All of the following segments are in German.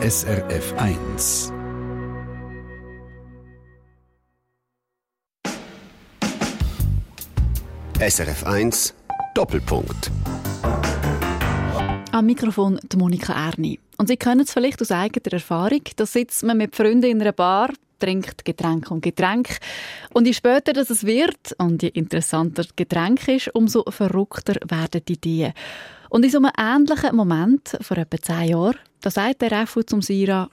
SRF 1. SRF 1 Doppelpunkt. Am Mikrofon die Monika Erni. Und Sie kennen es vielleicht aus eigener Erfahrung, da sitzt man mit Freunden in einer Bar, trinkt Getränk und Getränk. Und je später das es wird und je interessanter das Getränk ist, umso verrückter werden die Ideen. Und in so einem ähnlichen Moment, vor etwa zehn Jahren, da sagt der Refu zum Sira,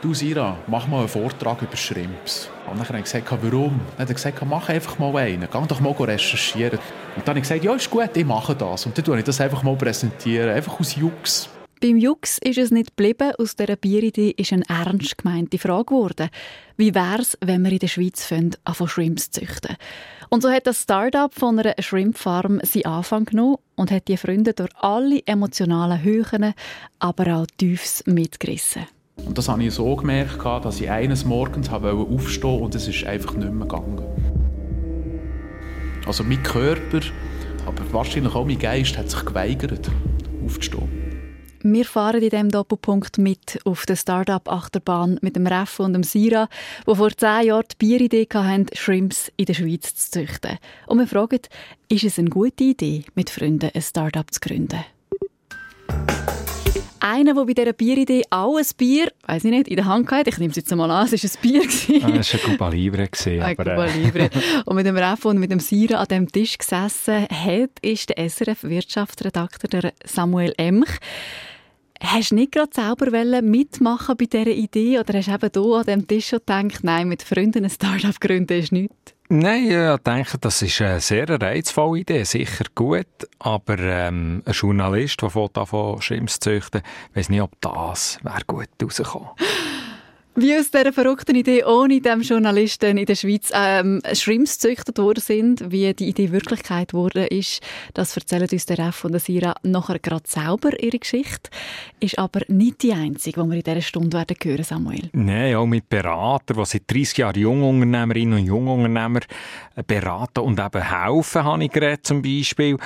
Du Sira, mach mal einen Vortrag über Schrimps. Und dann habe ich gesagt, warum? Dann hat er gesagt, mach einfach mal einen. Geh doch mal recherchieren. Und dann habe ich gesagt, ja, ist gut, ich mache das. Und dann tue ich das einfach mal präsentieren. Einfach aus Jux. Beim Jux ist es nicht geblieben. Aus dieser Bieridee ist eine ernst gemeinte Frage geworden. Wie wäre es, wenn wir in der Schweiz fangen, von Shrimps zu züchten? Und so hat das Start-up von einer Shrimp-Farm seinen Anfang genommen und hat die Freunde durch alle emotionalen Höhen, aber auch Tiefs mitgerissen. Und das habe ich so gemerkt, dass ich eines Morgens aufstehen wollte und es ist einfach nicht mehr gegangen. Also mein Körper, aber wahrscheinlich auch mein Geist hat sich geweigert, aufzustehen. Wir fahren in diesem Doppelpunkt mit auf der Start-up-Achterbahn mit dem Reff und dem Sira, die vor zehn Jahren die Bieridee hatten, Shrimps in der Schweiz zu züchten. Und wir fragen, ist es eine gute Idee, mit Freunden ein Start-up zu gründen? Einer, der bei dieser Bieridee auch ein Bier, weiß ich nicht, in der Hand hatte. Ich nehme es jetzt mal an, es war ein Bier. Ah, das war ein Cuba Libre. Gewesen, ein Cuba äh, Libre. Und mit dem Ref und mit dem Sira an diesem Tisch gesessen hat, ist der SRF-Wirtschaftsredakteur Samuel Emch. Hast du nicht gerade selber mitmachen bei dieser Idee oder hast du eben hier an diesem Tisch schon gedacht, nein, mit Freunden ein Start-up gründen ist nichts? Nein, ich denke, das ist eine sehr reizvolle Idee, sicher gut, aber ähm, ein Journalist, der von Schrimps züchten, weiß nicht, ob das wäre gut rausgekommen. Wie aus dieser verrückten Idee ohne dem Journalisten in der Schweiz ähm, Shrimps gezüchtet worden sind, wie die Idee Wirklichkeit wurde, ist, das erzählen uns der Ref und der Sira nachher gerade selber ihre Geschichte. Ist aber nicht die einzige, die wir in dieser Stunde werden hören, Samuel. Nein, auch mit Beratern, die seit 30 Jahren Jungunternehmerinnen und Jungunternehmer beraten und eben helfen, habe ich geredet, zum Beispiel.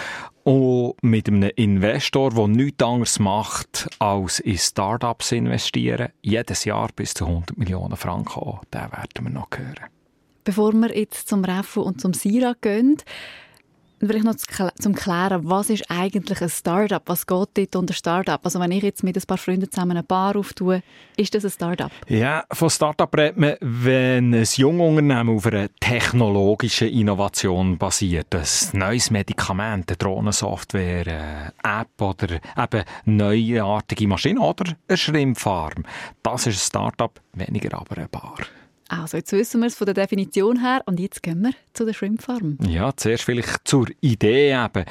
Und mit einem Investor, der nichts anderes macht, als in Startups investieren, jedes Jahr bis zu 100 Millionen Franken, den werden wir noch hören. Bevor wir jetzt zum Refu und zum Sira gehen, Vielleicht noch zum Klären, was ist eigentlich ein Startup? Was geht dort unter Startup? Also wenn ich jetzt mit ein paar Freunden zusammen eine Bar auftue, ist das ein Startup? Ja, von Startup redet man, wenn ein Jungunternehmen auf einer technologischen Innovation basiert. Ein neues Medikament, eine Drohnensoftware, eine App oder eben neuartige Maschine oder eine Schrimpfarm. Das ist ein Startup, weniger aber eine Bar. Also, jetzt wissen wir es von der Definition her und jetzt gehen wir zu der Shrimp Farm. Ja, zuerst vielleicht zur Idee eben.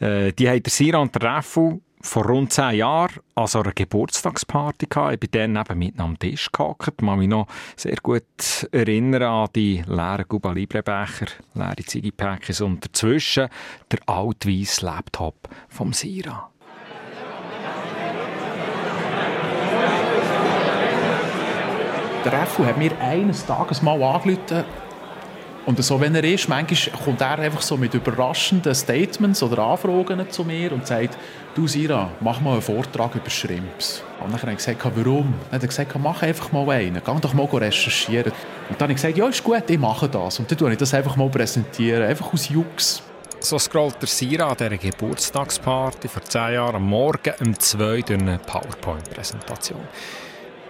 Äh, die hat der Siran Treffu vor rund zehn Jahren an so einer Geburtstagsparty gehabt. Ich bin dann eben mitten am Tisch gehockt. Ich kann mich noch sehr gut erinnern an die leeren Cuba Libre Becher, leere Ziggy-Päckchen und dazwischen der altweiss Laptop vom Sira. Der Reffu hat mir eines Tages mal angerufen und so, wenn er ist, manchmal kommt er einfach so mit überraschenden Statements oder Anfragen zu mir und sagt, du Sira, mach mal einen Vortrag über Shrimps. Und dann habe ich gesagt, warum? Dann hat er gesagt, mach einfach mal einen, geh doch mal recherchieren. Und dann habe ich gesagt, ja, ist gut, ich mache das. Und dann tue ich das einfach mal präsentieren, einfach aus Jux. So scrollt der Sira an dieser Geburtstagsparty vor zehn Jahren am Morgen um zwei durch eine PowerPoint-Präsentation.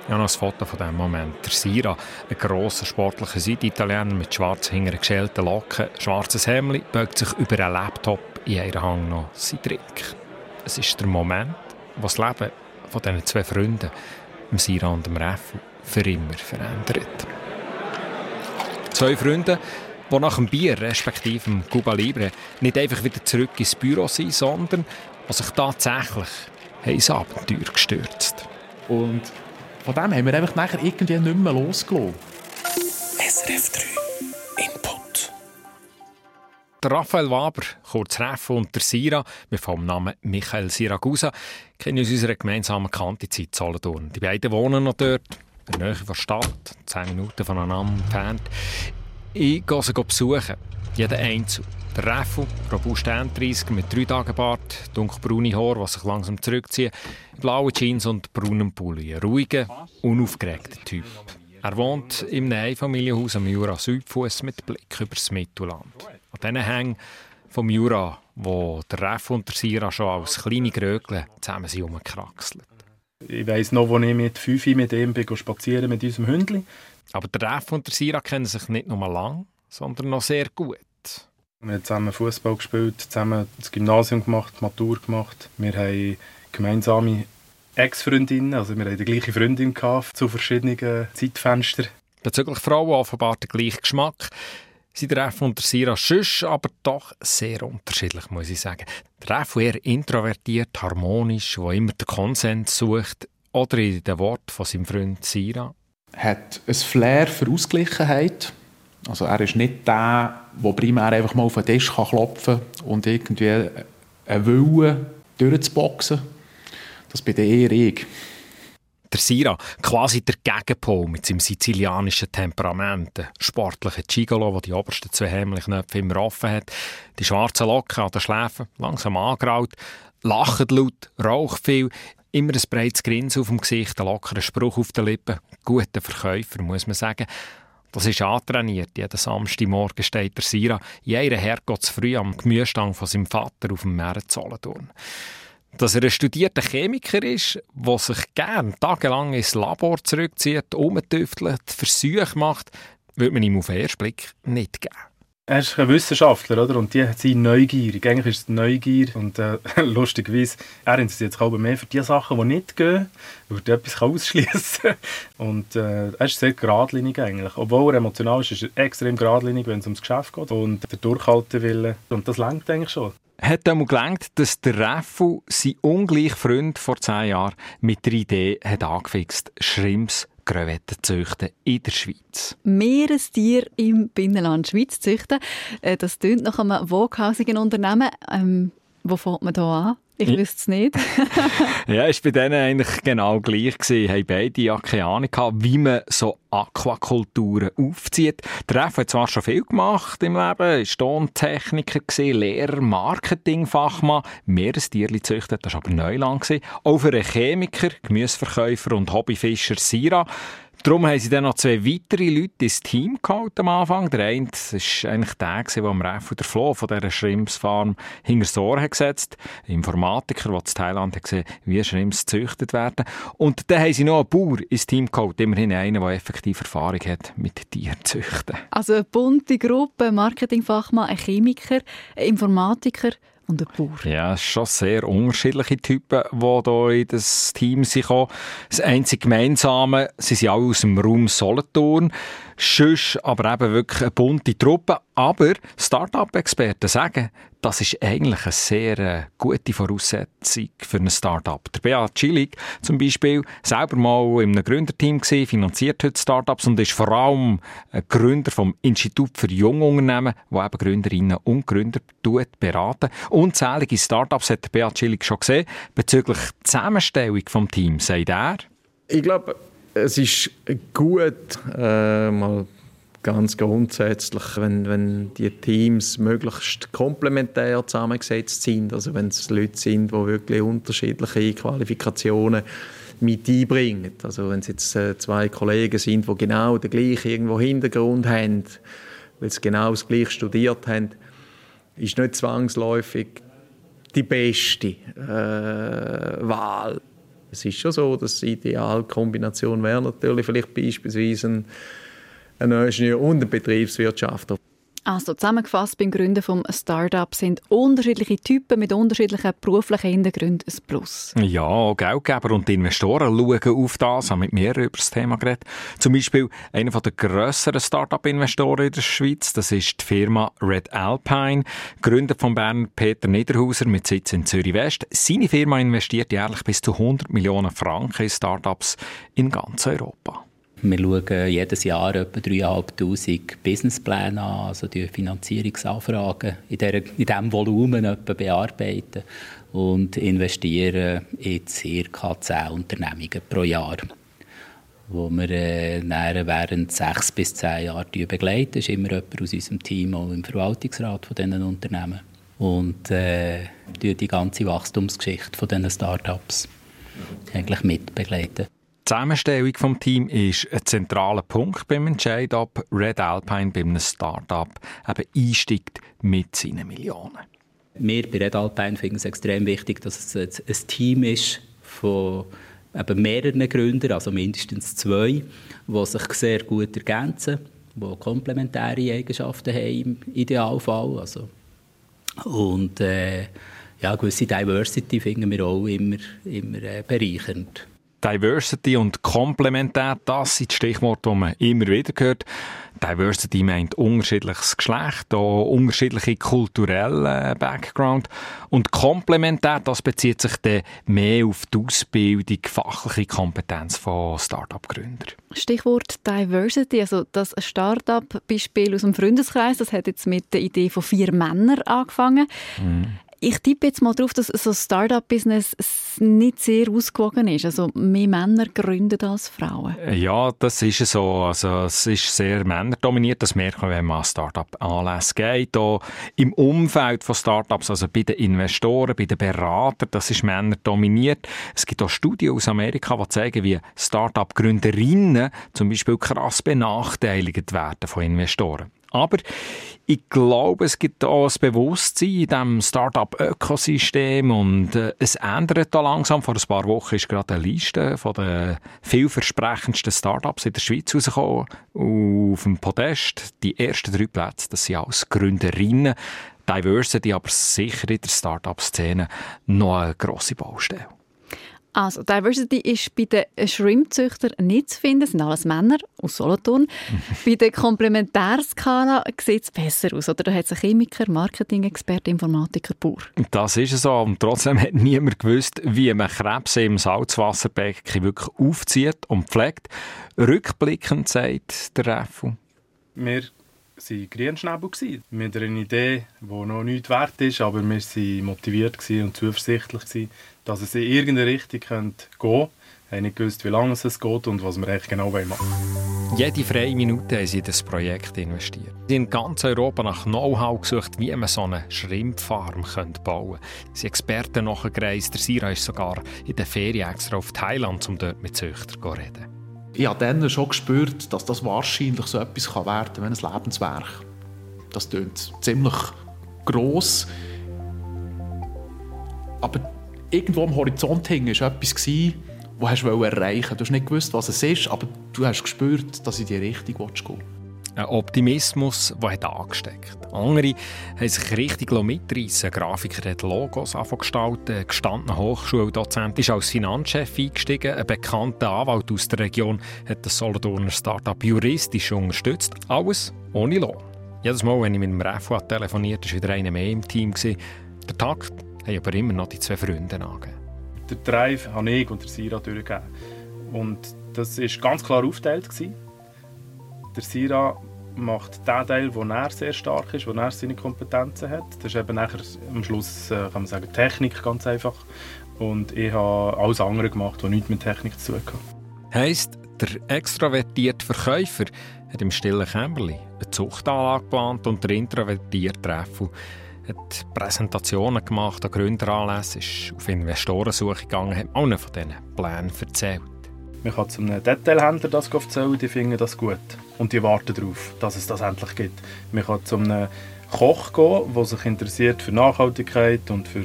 Ich habe noch ein Foto von diesem Moment. Der Sira, ein grosser sportlicher Süditaliener mit schwarz hingeren geschälten Locken, schwarzes Hemd, beugt sich über einen Laptop in einer Hang noch sein Trick. Es ist der Moment, wo das Leben von diesen zwei Freunden, dem Sira und dem Reff, für immer verändert. Zwei Freunde, die nach dem Bier, respektive dem Cuba Libre, nicht einfach wieder zurück ins Büro sind, sondern die sich tatsächlich ins Abenteuer gestürzt. Und von dem haben wir einfach nachher irgendwie nicht mehr losgelassen. SRF 3 Input. Der Raphael Waber, kurz Reff und der Sira, wir vom Namen Michael Siragusa, kennen aus unserer gemeinsamen Kantizeit Solothurn. Die beiden wohnen noch dort, in der Nähe der Stadt, zehn Minuten voneinander entfernt. Ich gehe sie besuchen. Jeden Einzel. Der Reffel, robust 30 mit drei Tagen Bart, dunkelbraune Haare, die sich langsam zurückziehen, blaue Jeans und braunen Pulli. Ein ruhiger, unaufgeregter Typ. Er wohnt einem Einfamilienhaus am Jura Südfuss mit Blick über das Mittelland. An diesen Hängen vom Jura, wo der Reff und der Sira schon als kleine Grögle zusammen sind umgekraxelt. Ich weiss noch, als ich mit fünf mit ihm bin, spazieren mit unserem Hündli. Aber der Reff und der Sira kennen sich nicht nur lang, sondern noch sehr gut. Wir haben zusammen Fußball gespielt, zusammen das Gymnasium gemacht, Matur gemacht. Wir haben gemeinsame Ex-Freundinnen, also wir hatten die gleiche Freundin gehabt, zu verschiedenen Zeitfenstern. Bezüglich Frauen offenbar der gleiche Geschmack. Sie treffen unter Sira Schüsch, aber doch sehr unterschiedlich, muss ich sagen. Der Raffu eher introvertiert, harmonisch, wo immer den Konsens sucht. Oder in den Worten von seinem Freund Sira. Hat ein Flair für Ausgleichenheit. Also er ist nicht der, der primär einfach mal auf den Tisch klopfen kann und irgendwie einen Willen durchzuboxen. Das bin eher ich. Der Sira, quasi der Gegenpol mit seinem sizilianischen Temperament. Der sportliche Gigolo, der die obersten zwei Hämmelknöpfe immer offen hat. Die schwarzen Locken an den Schläfen, langsam angraut. Lacht laut, raucht viel. Immer ein breites Grinsen auf dem Gesicht, ein lockerer Spruch auf den Lippen. Guter Verkäufer, muss man sagen. Das ist antrainiert. Jeden Samstagmorgen steht der Sira in einer Herrgotts früh am Gemüsestang von seinem Vater auf dem Meer dass er ein studierter Chemiker ist, der sich gern tagelang ins Labor zurückzieht, umtüftelt, Versuche macht, würde man ihm auf den ersten Blick nicht geben. Er ist ein Wissenschaftler, oder? Und die sind neugierig. Eigentlich ist es Neugier. Und äh, lustigerweise, er interessiert sich aber mehr für die Sachen, die nicht gehen, weil er etwas ausschließen kann. Und äh, er ist sehr geradlinig eigentlich. Obwohl er emotional ist, ist er extrem geradlinig, wenn es ums Geschäft geht. Und der Durchhaltewille. Und das lenkt eigentlich schon hat einmal gelangt, dass der Raffu sein ungleich Freund vor zehn Jahren mit der Idee hat angefixt, Schrimps Krevetten züchten in der Schweiz. Meerestier im Binnenland Schweiz züchten, äh, das klingt nach einem woghausigen Unternehmen. Ähm, wo fängt man da an? Ich wüsste es nicht. ja, es war bei denen eigentlich genau gleich. Sie haben beide ja keine Ahnung gehabt, wie man so Aquakulturen aufzieht. Der Ref hat zwar schon viel gemacht im Leben, war Tontechniker, Lehrer, Marketingfachmann, Meerestierli züchtet, das war aber Neuland. Auch für einen Chemiker, Gemüseverkäufer und Hobbyfischer Sira Darum haben sie dann noch zwei weitere Leute ins Team geholt am Anfang. Der eine war eigentlich der, der am Reff der Flo von dieser Schrimpsfarm hinter das Ohr hat. Ein Informatiker, der in Thailand hat gesehen wie Schrimps gezüchtet werden. Und dann haben sie noch einen Bauer ins Team geholt. Immerhin einen, der effektiv Erfahrung hat mit Tierzüchten. Also eine bunte Gruppe, Marketingfachmann, ein Chemiker, ein Informatiker, und ein Bauer. Ja, schon sehr unterschiedliche Typen, die hier in das Team sind. Das einzige Gemeinsame, sie sind alle aus dem Raum Solothurn. Sonst aber eben wirklich eine bunte Truppe. Aber Start-up-Experten sagen, das ist eigentlich eine sehr äh, gute Voraussetzung für ein Start-up. Der Beat Chilik zum Beispiel, selber mal in einem Gründerteam gewesen, finanziert heute Start-ups und ist vor allem Gründer vom Institut für Jungunternehmen, wo eben Gründerinnen und Gründer beraten. Unzählige Start-ups hat der Beat Chilik schon gesehen. Bezüglich der Zusammenstellung des Teams, sagt er? Ich glaube, es ist gut, äh, mal ganz grundsätzlich, wenn, wenn die Teams möglichst komplementär zusammengesetzt sind, also wenn es Leute sind, die wirklich unterschiedliche Qualifikationen mit einbringen. Also wenn es jetzt äh, zwei Kollegen sind, die genau den gleichen irgendwo Hintergrund haben, weil sie genau das gleiche studiert haben, ist nicht zwangsläufig die beste äh, Wahl. Es ist schon so, dass die Idealkombination wäre natürlich vielleicht beispielsweise ein, ein Ingenieur und ein Betriebswirtschaftler. Also zusammengefasst beim Gründen vom Startup sind unterschiedliche Typen mit unterschiedlichen beruflichen Hintergründen ein Plus. Ja, auch Geldgeber und Investoren schauen auf das, haben mit mir über das Thema geredet. Zum Beispiel einer der grösseren Startup-Investoren in der Schweiz, das ist die Firma Red Alpine, gegründet von Berner Peter Niederhauser mit Sitz in Zürich-West. Seine Firma investiert jährlich bis zu 100 Millionen Franken in Startups in ganz Europa. Wir schauen jedes Jahr etwa 3'500 Businesspläne an, also die Finanzierungsanfragen in, der, in diesem Volumen etwa bearbeiten und investieren in ca. 10 Unternehmungen pro Jahr. wo wir äh, während sechs bis zehn Jahren begleiten. Das ist immer jemand aus unserem Team, auch im Verwaltungsrat von diesen Unternehmen. Und äh, die ganze Wachstumsgeschichte von diesen Start-ups eigentlich mitbegleiten. Die Zusammenstellung des Teams ist ein zentraler Punkt beim Entscheid, ob Red Alpine bei einem Start-up eben einsteigt mit seinen Millionen. Wir bei Red Alpine finden es extrem wichtig, dass es ein Team ist von eben mehreren Gründern, also mindestens zwei, die sich sehr gut ergänzen, die komplementäre Eigenschaften haben im Idealfall. Also, und äh, ja, gewisse Diversity finden wir auch immer, immer äh, bereichernd. Diversity und Komplementär, das sind die Stichworte, die man immer wieder hört. Diversity meint unterschiedliches Geschlecht, auch unterschiedliche kulturelle Background. Und Komplementär, das bezieht sich dann mehr auf die Ausbildung, fachliche Kompetenz von Start-up-Gründern. Stichwort Diversity, also das Start-up-Beispiel aus dem Freundeskreis, das hat jetzt mit der Idee von vier Männern angefangen. Mhm. Ich tippe jetzt mal darauf, dass so Start-up-Business nicht sehr ausgewogen ist. Also mehr Männer gründen als Frauen. Ja, das ist so. Also es ist sehr männerdominiert. Das merkt man, wenn man an Start-up-Anlässe geht. Auch Im Umfeld von Start-ups, also bei den Investoren, bei den Beratern, das ist männerdominiert. Es gibt auch Studien aus Amerika, die zeigen, wie Start-up-Gründerinnen zum Beispiel krass benachteiligt werden von Investoren. Aber ich glaube, es gibt auch ein Bewusstsein in diesem Start-up-Ökosystem und äh, es ändert da langsam. Vor ein paar Wochen ist gerade eine Liste von den vielversprechendsten Start-ups in der Schweiz rausgekommen. Auf dem Podest die ersten drei Plätze, das sind alles Gründerinnen. Diversity aber sicher in der Start-up-Szene noch eine grosse Baustelle. Also, Diversity ist bei den Shrimpzüchtern nicht zu finden. Das sind alles Männer aus Solothurn. bei der Komplementärskala sieht es besser aus. Oder da hat es Chemiker, Marketing-Experte, Informatiker pur. Das ist so. Und trotzdem hat niemand gewusst, wie man Krebs im Salzwasserbecken wirklich aufzieht und pflegt. Rückblickend sagt der Reffu. Wir waren Grünschnäbel mit einer Idee, die noch nichts wert ist, aber wir waren motiviert und zuversichtlich, dass es in irgendeine Richtung gehen könnte. Wir haben nicht gewusst, wie lange es geht und was wir eigentlich genau machen wollen. Jede freie Minute haben sie in das Projekt investiert. Sie haben in ganz Europa nach Know-how gesucht, wie man so eine Schrimpfarm bauen könnte. Sie sind Experten nachgereist. Der Sira ist sogar in der Ferien extra auf Thailand, um dort mit Züchtern zu reden. Ich habe dann schon gespürt, dass das wahrscheinlich so etwas werden kann wie ein Lebenswerk. Das klingt ziemlich gross. Aber irgendwo am Horizont hing war etwas, das du erreichen wolltest. Du hast nicht gewusst, was es ist, aber du hast gespürt, dass in die Richtung gehen willst. Ein Optimismus, der hat angesteckt. Andere haben sich richtig mitreißen Grafiker hat Logos gestalten, ein gestandener Hochschuldozent ist als Finanzchef eingestiegen, ein bekannter Anwalt aus der Region hat das Solothurner Startup juristisch unterstützt. Alles ohne Lohn. Jedes Mal, wenn ich mit dem Refu telefoniert war wieder einer mehr im Team. Der Takt haben aber immer noch die zwei Freunde angegeben. Der Drive habe ich und der Sira durchgegeben. Und das war ganz klar aufgeteilt. Der Sira macht den Teil, wo er sehr stark ist, wo er seine Kompetenzen hat. Das ist eben nachher am Schluss, äh, kann man sagen, Technik ganz einfach. Und ich habe alles andere gemacht, was nichts mit Technik zu tun hat. Heisst, der extrovertierte Verkäufer hat im stillen Kämmerli eine Zuchtanlage geplant und der introvertierte Treffel hat Präsentationen gemacht an Gründeranlässen, ist auf Investorensuche gegangen, hat einen von diesen Plänen erzählt. Man kann zu einem Detailhändler das erzählen, die finden das gut. Und die warten darauf, dass es das endlich gibt. Man kann zu einem Koch gehen, der sich interessiert für Nachhaltigkeit und für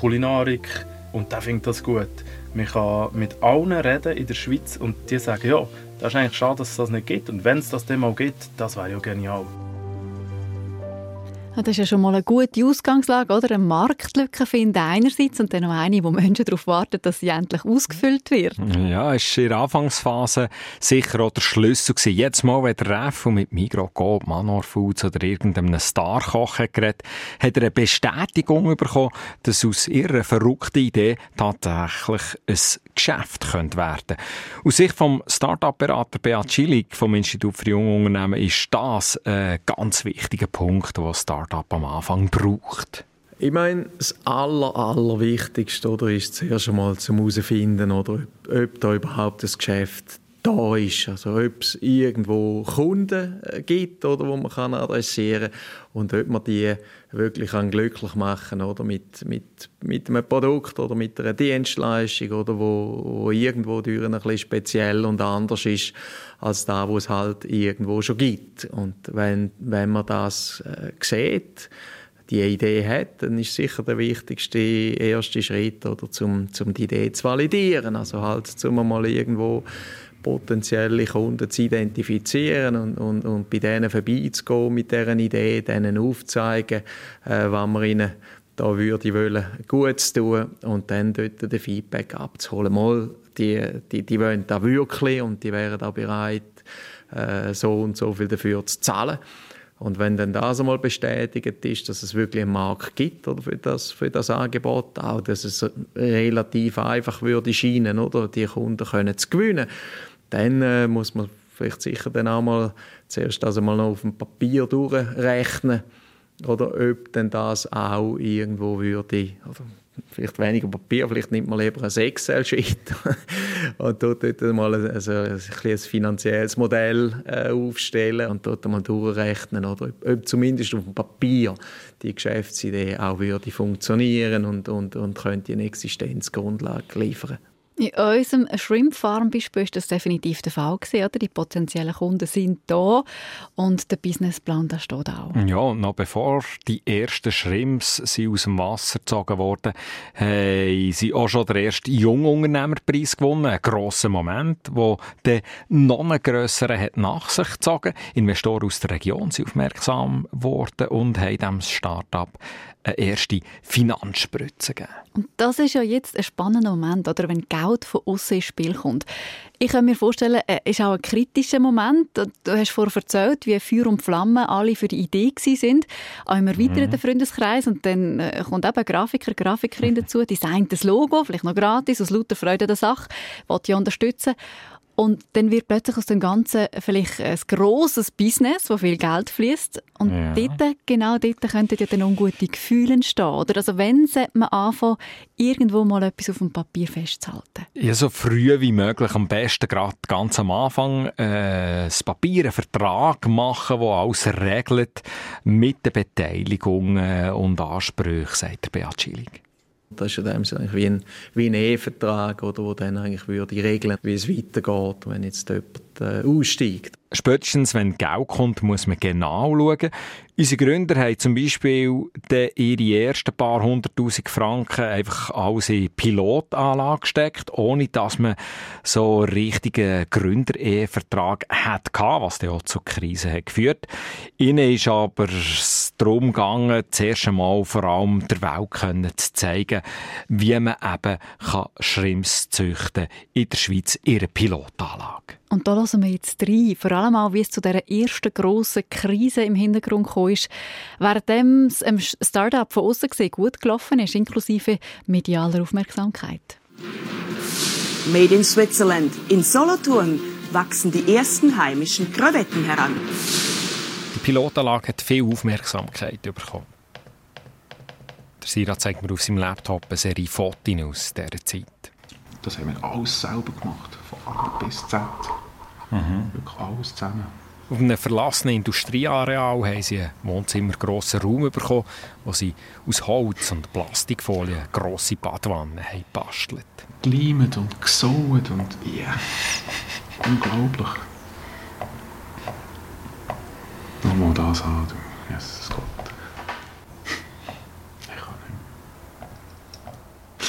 Kulinarik und der findet das gut. Man kann mit allen reden in der Schweiz und die sagen, ja, das ist eigentlich schade, dass es das nicht gibt. Und wenn es das dann mal gibt, das wäre ja genial. Das ist ja schon mal eine gute Ausgangslage, oder? Eine Marktlücke finden einerseits und dann noch eine, wo Menschen darauf warten, dass sie endlich ausgefüllt wird. Ja, war in der Anfangsphase sicher auch der Schlüssel gewesen. Jedes Mal, wenn der Refo mit Migros Coop, Manor Foods oder irgendeinem Starkoch geredet hat er eine Bestätigung bekommen, dass aus ihrer verrückten Idee tatsächlich ein Geschäft könnte werden Aus Sicht vom Start-up-Berater Beat Schillig vom Institut für junge Unternehmen ist das ein ganz wichtiger Punkt, den Start-up am Anfang braucht. Ich meine, das Aller, Allerwichtigste oder, ist zuerst einmal zum herausfinden, ob, ob da überhaupt das Geschäft da ist. Also ob es irgendwo Kunden äh, gibt, oder, wo man kann adressieren kann und ob man die wirklich kann glücklich machen oder mit, mit, mit einem Produkt oder mit einer Dienstleistung oder wo, wo irgendwo durch ein bisschen speziell und anders ist als da, wo es halt irgendwo schon gibt. Und wenn, wenn man das äh, sieht, die Idee hat, dann ist sicher der wichtigste erste Schritt, oder, zum, zum die Idee zu validieren. Also halt, zum mal irgendwo potenzielle Kunden zu identifizieren und, und, und bei denen vorbeizugehen mit deren Idee, denen aufzuzeigen, äh, was wir ihnen da würde wollen, Gutes tun und dann dort den Feedback abzuholen. Mal, die, die, die wollen da wirklich und die wären auch bereit, äh, so und so viel dafür zu zahlen. Und wenn dann das einmal bestätigt ist, dass es wirklich einen Markt gibt oder für, das, für das Angebot, auch dass es relativ einfach würde scheinen, oder, die Kunden können zu gewinnen, dann äh, muss man vielleicht sicher dann auch mal zuerst also mal noch auf dem Papier durchrechnen oder ob denn das auch irgendwo würde, oder vielleicht weniger Papier, vielleicht nimmt man lieber ein Excel-Sheet und dort, dort mal ein, also ein, ein finanzielles Modell äh, aufstellen und dort mal durchrechnen, oder ob, ob, zumindest auf dem Papier die Geschäftsidee auch würde funktionieren und, und, und könnte eine Existenzgrundlage liefern. In unserem Shrimp Farm Beispiel ist das definitiv der Fall gewesen, oder? Die potenziellen Kunden sind da und der Businessplan da steht auch. Ja, und noch bevor die ersten Shrimps sind aus dem Wasser gezogen wurden, haben sie auch schon den ersten Jungunternehmerpreis gewonnen. Ein grosser Moment, wo der noch einen grösseren hat nach sich gezogen. Investoren aus der Region sind aufmerksam geworden und haben dem Start-up eine erste Finanzspritze geben. Und das ist ja jetzt ein spannender Moment, oder wenn Geld von außen ins Spiel kommt. Ich kann mir vorstellen, es ist auch ein kritischer Moment. Du hast vorher erzählt, wie Feuer und Flamme alle für die Idee sind, auch im erweiterten mhm. Freundeskreis. Und dann äh, kommt eben ein Grafiker, Grafikerin dazu, designt das Logo, vielleicht noch gratis, aus lauter Freude der Sache, will die unterstützen. Und dann wird plötzlich aus dem Ganzen vielleicht ein grosses Business, wo viel Geld fließt. Und ja. dort, genau dort könnten ja dann ungute Gefühle entstehen. Oder? Also wenn sollte man anfangen, irgendwo mal etwas auf dem Papier festzuhalten? Ja, so früh wie möglich. Am besten gerade ganz am Anfang äh, das Papier, einen Vertrag machen, der alles regelt mit den Beteiligungen und Ansprüchen, sagt der Beat Schilling. Das ist ja dem eigentlich wie ein, wie ein Ehevertrag, oder, dann eigentlich würde regeln, wie es weitergeht, wenn jetzt jemand äh, aussteigt. Spätestens, wenn Geld kommt, muss man genau schauen. Unsere Gründer haben zum Beispiel ihre ersten paar hunderttausend Franken einfach alles in Pilotanlage gesteckt, ohne dass man so einen richtigen Gründer-Ehevertrag hatte, was dann auch zur Krise hat geführt. Ihnen ist aber darum gegangen, zuerst einmal vor allem der Welt können zu zeigen, wie man eben Schrimps züchten kann in der Schweiz ihre Pilotanlage. Und da hören wir jetzt rein, vor allem auch, wie es zu dieser ersten grossen Krise im Hintergrund gekommen ist. Währenddem es im Start-up von außen gesehen gut gelaufen ist, inklusive medialer Aufmerksamkeit. Made in Switzerland. In Solothurn wachsen die ersten heimischen Krevetten heran. Die Pilotanlage hat viel Aufmerksamkeit bekommen. Der Sira zeigt mir auf seinem Laptop eine Serie Fotos aus dieser Zeit. Das haben wir alles selber gemacht, von A bis Z. Mhm. Wirklich alles zusammen. Auf einem verlassenen Industrieareal haben sie einen wohnzimmergrossen Raum bekommen, wo sie aus Holz und Plastikfolie grosse Badwannen haben gebastelt. Gleimet und gesaut und ja, yeah. unglaublich. Nochmal das haben, du. Jesus Gott. Ich kann nicht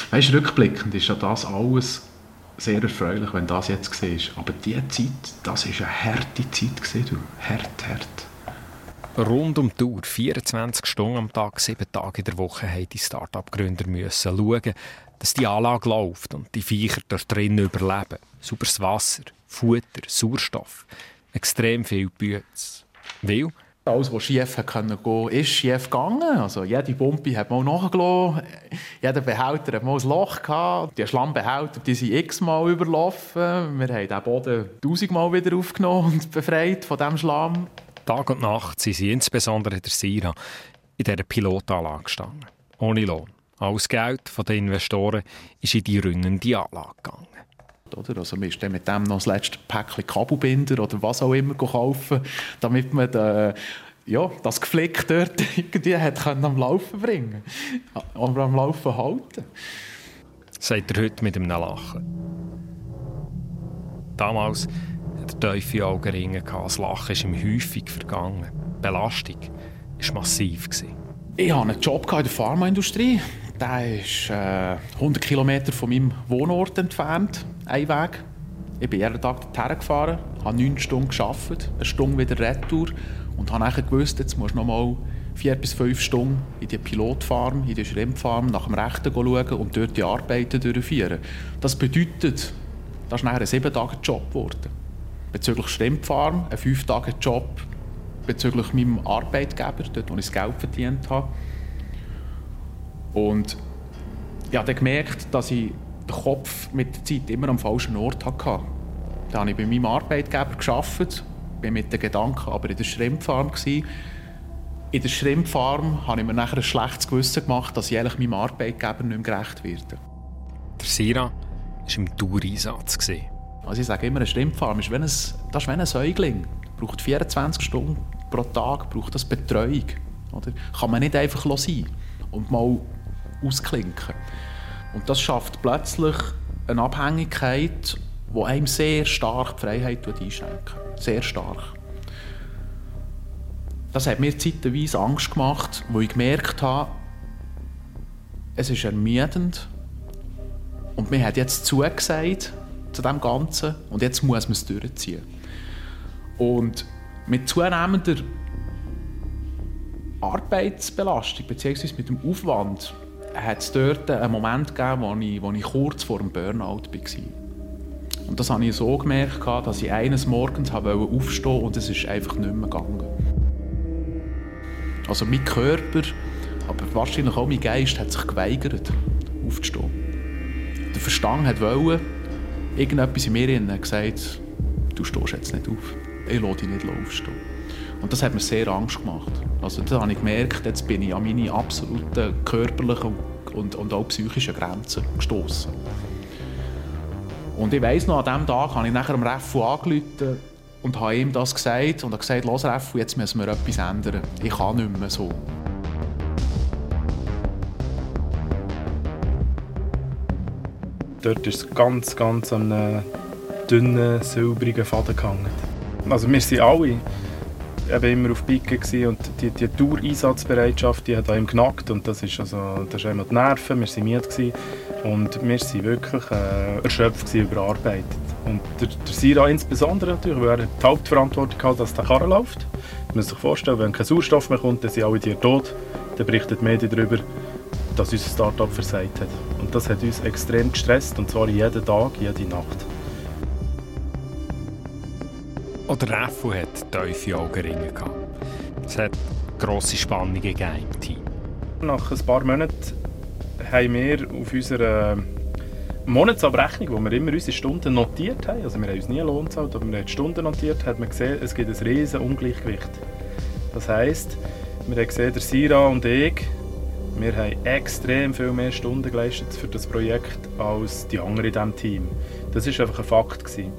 mehr. Weißt du, rückblickend ist ja das alles sehr erfreulich, wenn das jetzt siehst. Aber diese Zeit, das war eine harte Zeit. Gewesen, du. Hart, hart. Rund um die Uhr, 24 Stunden am Tag, sieben Tage in der Woche, haben die Start-up-Gründer schauen, dass die Anlage läuft und die Viecher dort drin überleben. Sauberes Wasser, Futter, Sauerstoff, extrem viel Bütze. Weil alles, was schief gehen konnte, ist schief gegangen. Also jede Pumpe hat mal nachgelassen, jeder Behälter hat mal ein Loch gehabt. Die Schlammbehälter die sind x-mal überlaufen. Wir haben den Boden tausendmal wieder aufgenommen und befreit von diesem Schlamm. Tag und Nacht sind sie, insbesondere der Sira, in dieser Pilotanlage gestanden. Ohne Lohn. Alles Geld von den Investoren ist in die rünnende Anlage gegangen. Oder? Also man ist dann mit dem noch das letzte Päckchen Kabelbinder oder was auch immer kaufen, damit man den, ja, das Geflick dort irgendwie hat können am Laufen bringen oder am Laufen halten. Sagt er heute mit einem Lachen. Damals hatte er tiefe Augenringe. Das Lachen ist ihm häufig vergangen. Die Belastung war massiv. Ich hatte einen Job in der Pharmaindustrie. Der ist äh, 100 Kilometer von meinem Wohnort entfernt, ein Weg. Ich bin jeden Tag dorthin gefahren, habe neun Stunden gearbeitet, eine Stunde wieder Retour und habe dann gewusst, jetzt musst du noch mal vier bis fünf Stunden in die Pilotfarm, in die Schrimpfarm nach dem Rechten schauen und dort die Arbeiten durchführen. Das bedeutet, das ist nachher ein sieben Tage Job geworden. Bezüglich Schrimpfarm, ein fünf Tage Job bezüglich meinem Arbeitgeber, dort wo ich das Geld verdient habe. Und ich habe dann gemerkt, dass ich den Kopf mit der Zeit immer am falschen Ort hatte. Da habe ich bei meinem Arbeitgeber gearbeitet, bin mit den Gedanken aber in der Schrimpfarm. In der Schrimpfarm habe ich mir nachher ein schlechtes Gewissen gemacht, dass ich eigentlich meinem Arbeitgeber nicht mehr gerecht werde. Der Sira war im Dauereinsatz. Also ich sage immer, eine Schrimpfarm ist wie ein, das ist wie ein Säugling. Braucht 24 Stunden pro Tag, braucht das Betreuung. Oder? Kann man nicht einfach sein und mal ausklinken. Und das schafft plötzlich eine Abhängigkeit, die einem sehr stark die Freiheit einschränkt. Sehr stark. Das hat mir zeitweise Angst gemacht, wo ich gemerkt habe, es ist ermüdend und mir hat jetzt zugesagt zu dem Ganzen und jetzt muss man es durchziehen. Und mit zunehmender Arbeitsbelastung bzw. mit dem Aufwand hat es dort einen Moment gegeben, wo ich, wo ich kurz vor dem Burnout war. Und das habe ich so gemerkt, dass ich eines Morgens aufstehen wollte und es ist einfach nicht mehr gegangen. Also mein Körper, aber wahrscheinlich auch mein Geist hat sich geweigert, aufzustehen. Der Verstand hat wollen, irgendetwas in mir hat gesagt, du stehst jetzt nicht auf. Ich lasse dich nicht aufstehen. Und das hat mir sehr Angst gemacht. Also da habe ich gemerkt, jetzt bin ich an meine absoluten körperlichen und, und auch psychischen Grenzen gestoßen. Und ich weiss noch, an diesem Tag habe ich nachher dem Reffu angerufen und habe ihm das gesagt und habe gesagt, los Reffu, jetzt müssen wir etwas ändern. Ich kann nicht mehr so. Dort ist es ganz, ganz an einem dünnen, silbrigen Faden gehangen. Also wir sind alle eben immer auf Pike und die, die Tour-Einsatzbereitschaft, die hat einem genackt und das ist also, das ist einmal die Nerven, wir waren müde gewesen, und wir waren wirklich äh, erschöpft gewesen, überarbeitet. Und der, der Sira insbesondere natürlich, weil er die Hauptverantwortung hat, dass der Karren läuft. Man muss sich vorstellen, wenn kein Sauerstoff mehr kommt, dann sind alle Tiere tot. Dann berichtet die Medien darüber, dass unser Start-up versagt hat. Und das hat uns extrem gestresst, und zwar jeden Tag, jede Nacht. Auch der Reffu hat tiefe Augenringe gehabt. Es hat grosse Spannungen im Team. Nach ein paar Monaten haben wir auf unserer Monatsabrechnung, wo wir immer unsere Stunden notiert haben, also wir haben uns nie Lohn gezahlt, aber wir haben die Stunden notiert, hat man gesehen, es gibt ein riesen Ungleichgewicht. Das heisst, wir haben gesehen, der Sira und ich, wir haben extrem viel mehr Stunden geleistet für das Projekt als die anderen in diesem Team. Das war einfach ein Fakt. Gewesen.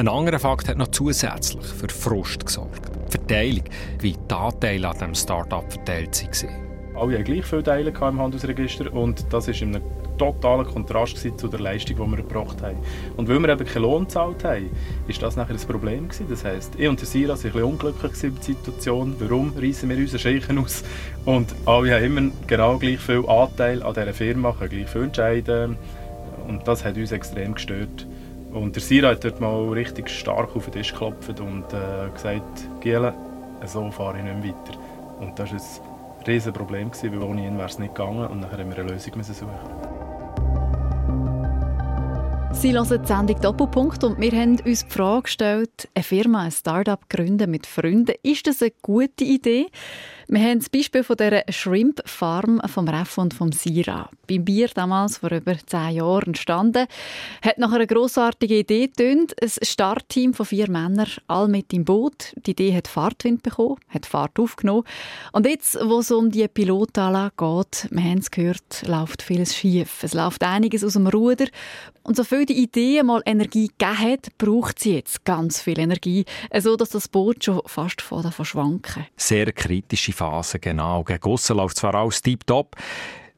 Ein anderer Fakt hat noch zusätzlich für Frust gesorgt. Die Verteilung, wie die Anteile an diesem Start-up verteilt waren. Alle haben gleich viele Teile im Handelsregister und das war in einem totalen Kontrast zu der Leistung, die wir gebracht haben. Und weil wir eben keinen Lohn gezahlt haben, ist das nachher ein Problem gewesen. Das heisst, ich und der Sira waren ein unglücklich über die Situation. Warum reissen wir unsere Scheichen aus? Und alle haben immer genau gleich viel Anteil an dieser Firma, können gleich viel entscheiden. Und das hat uns extrem gestört. Und der Sira hat dort mal richtig stark auf den Tisch geklopft und äh, gesagt, Giele, so fahre ich nicht mehr weiter. Und das war ein riesiges Problem, weil ohne ihn wäre es nicht gegangen und dann haben wir eine Lösung suchen Sie hören die Sendung Doppelpunkt und wir haben uns die Frage gestellt, eine Firma, ein Start-up gründen mit Freunden, ist das eine gute Idee? Wir haben das Beispiel von der Shrimp Farm vom Ref und vom Sira. Beim Bier damals vor über zehn Jahren entstanden, hat nach einer grossartigen Idee getönt. Ein Startteam von vier Männern, all mit im Boot. Die Idee hat Fahrtwind bekommen, hat Fahrt aufgenommen. Und jetzt, wo es um die Pilotanlage geht, wir haben es gehört, läuft vieles schief. Es läuft einiges aus dem Ruder. Und so viel die Idee mal Energie gegeben hat, braucht sie jetzt ganz viel Energie, so dass das Boot schon fast davon schwanken. Sehr kritische Phase, genau. Gegen aussen läuft zwar alles tiptop,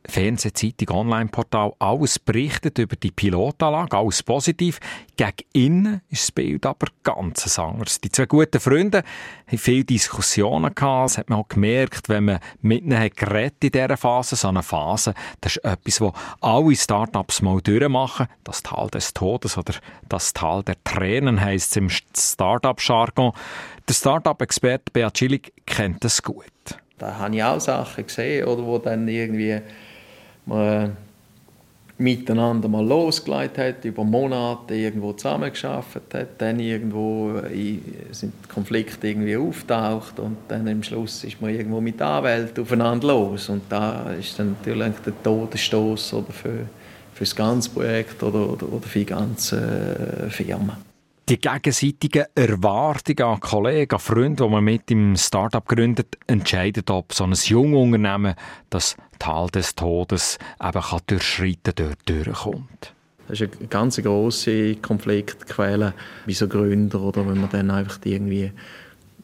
Fernsehzeitung, Online-Portal, alles berichtet über die Pilotanlage, alles positiv. Gegen innen ist das Bild aber ganz anders. Die zwei guten Freunde haben viele Diskussionen gehabt. Das hat man auch gemerkt, wenn man mit ihnen geredet in dieser Phase. So eine Phase, das ist etwas, was alle Startups mal durchmachen. Das Tal des Todes oder das Tal der Tränen heisst es im Startup-Jargon. Der Startup-Experte Beat Schillig kennt das gut. Da habe ich auch Sachen gesehen, oder, wo dann irgendwie man miteinander mal losgelegt hat, über Monate irgendwo zusammengearbeitet hat, dann irgendwo sind Konflikte irgendwie auftaucht und dann am Schluss ist man irgendwo mit Anwälten aufeinander los. Und da ist dann natürlich der Todesstoß oder für, für das ganze Projekt oder, oder, oder für die ganze Firma die gegenseitigen Erwartungen an Kollegen, an Freunde, die man mit im Startup gründet, entscheidet, ob so ein junges Unternehmen das Tal des Todes eben kann durchschreiten dort durchkommt. Das ist eine ganz grosse Konfliktquelle bei so Gründern oder wenn man dann einfach irgendwie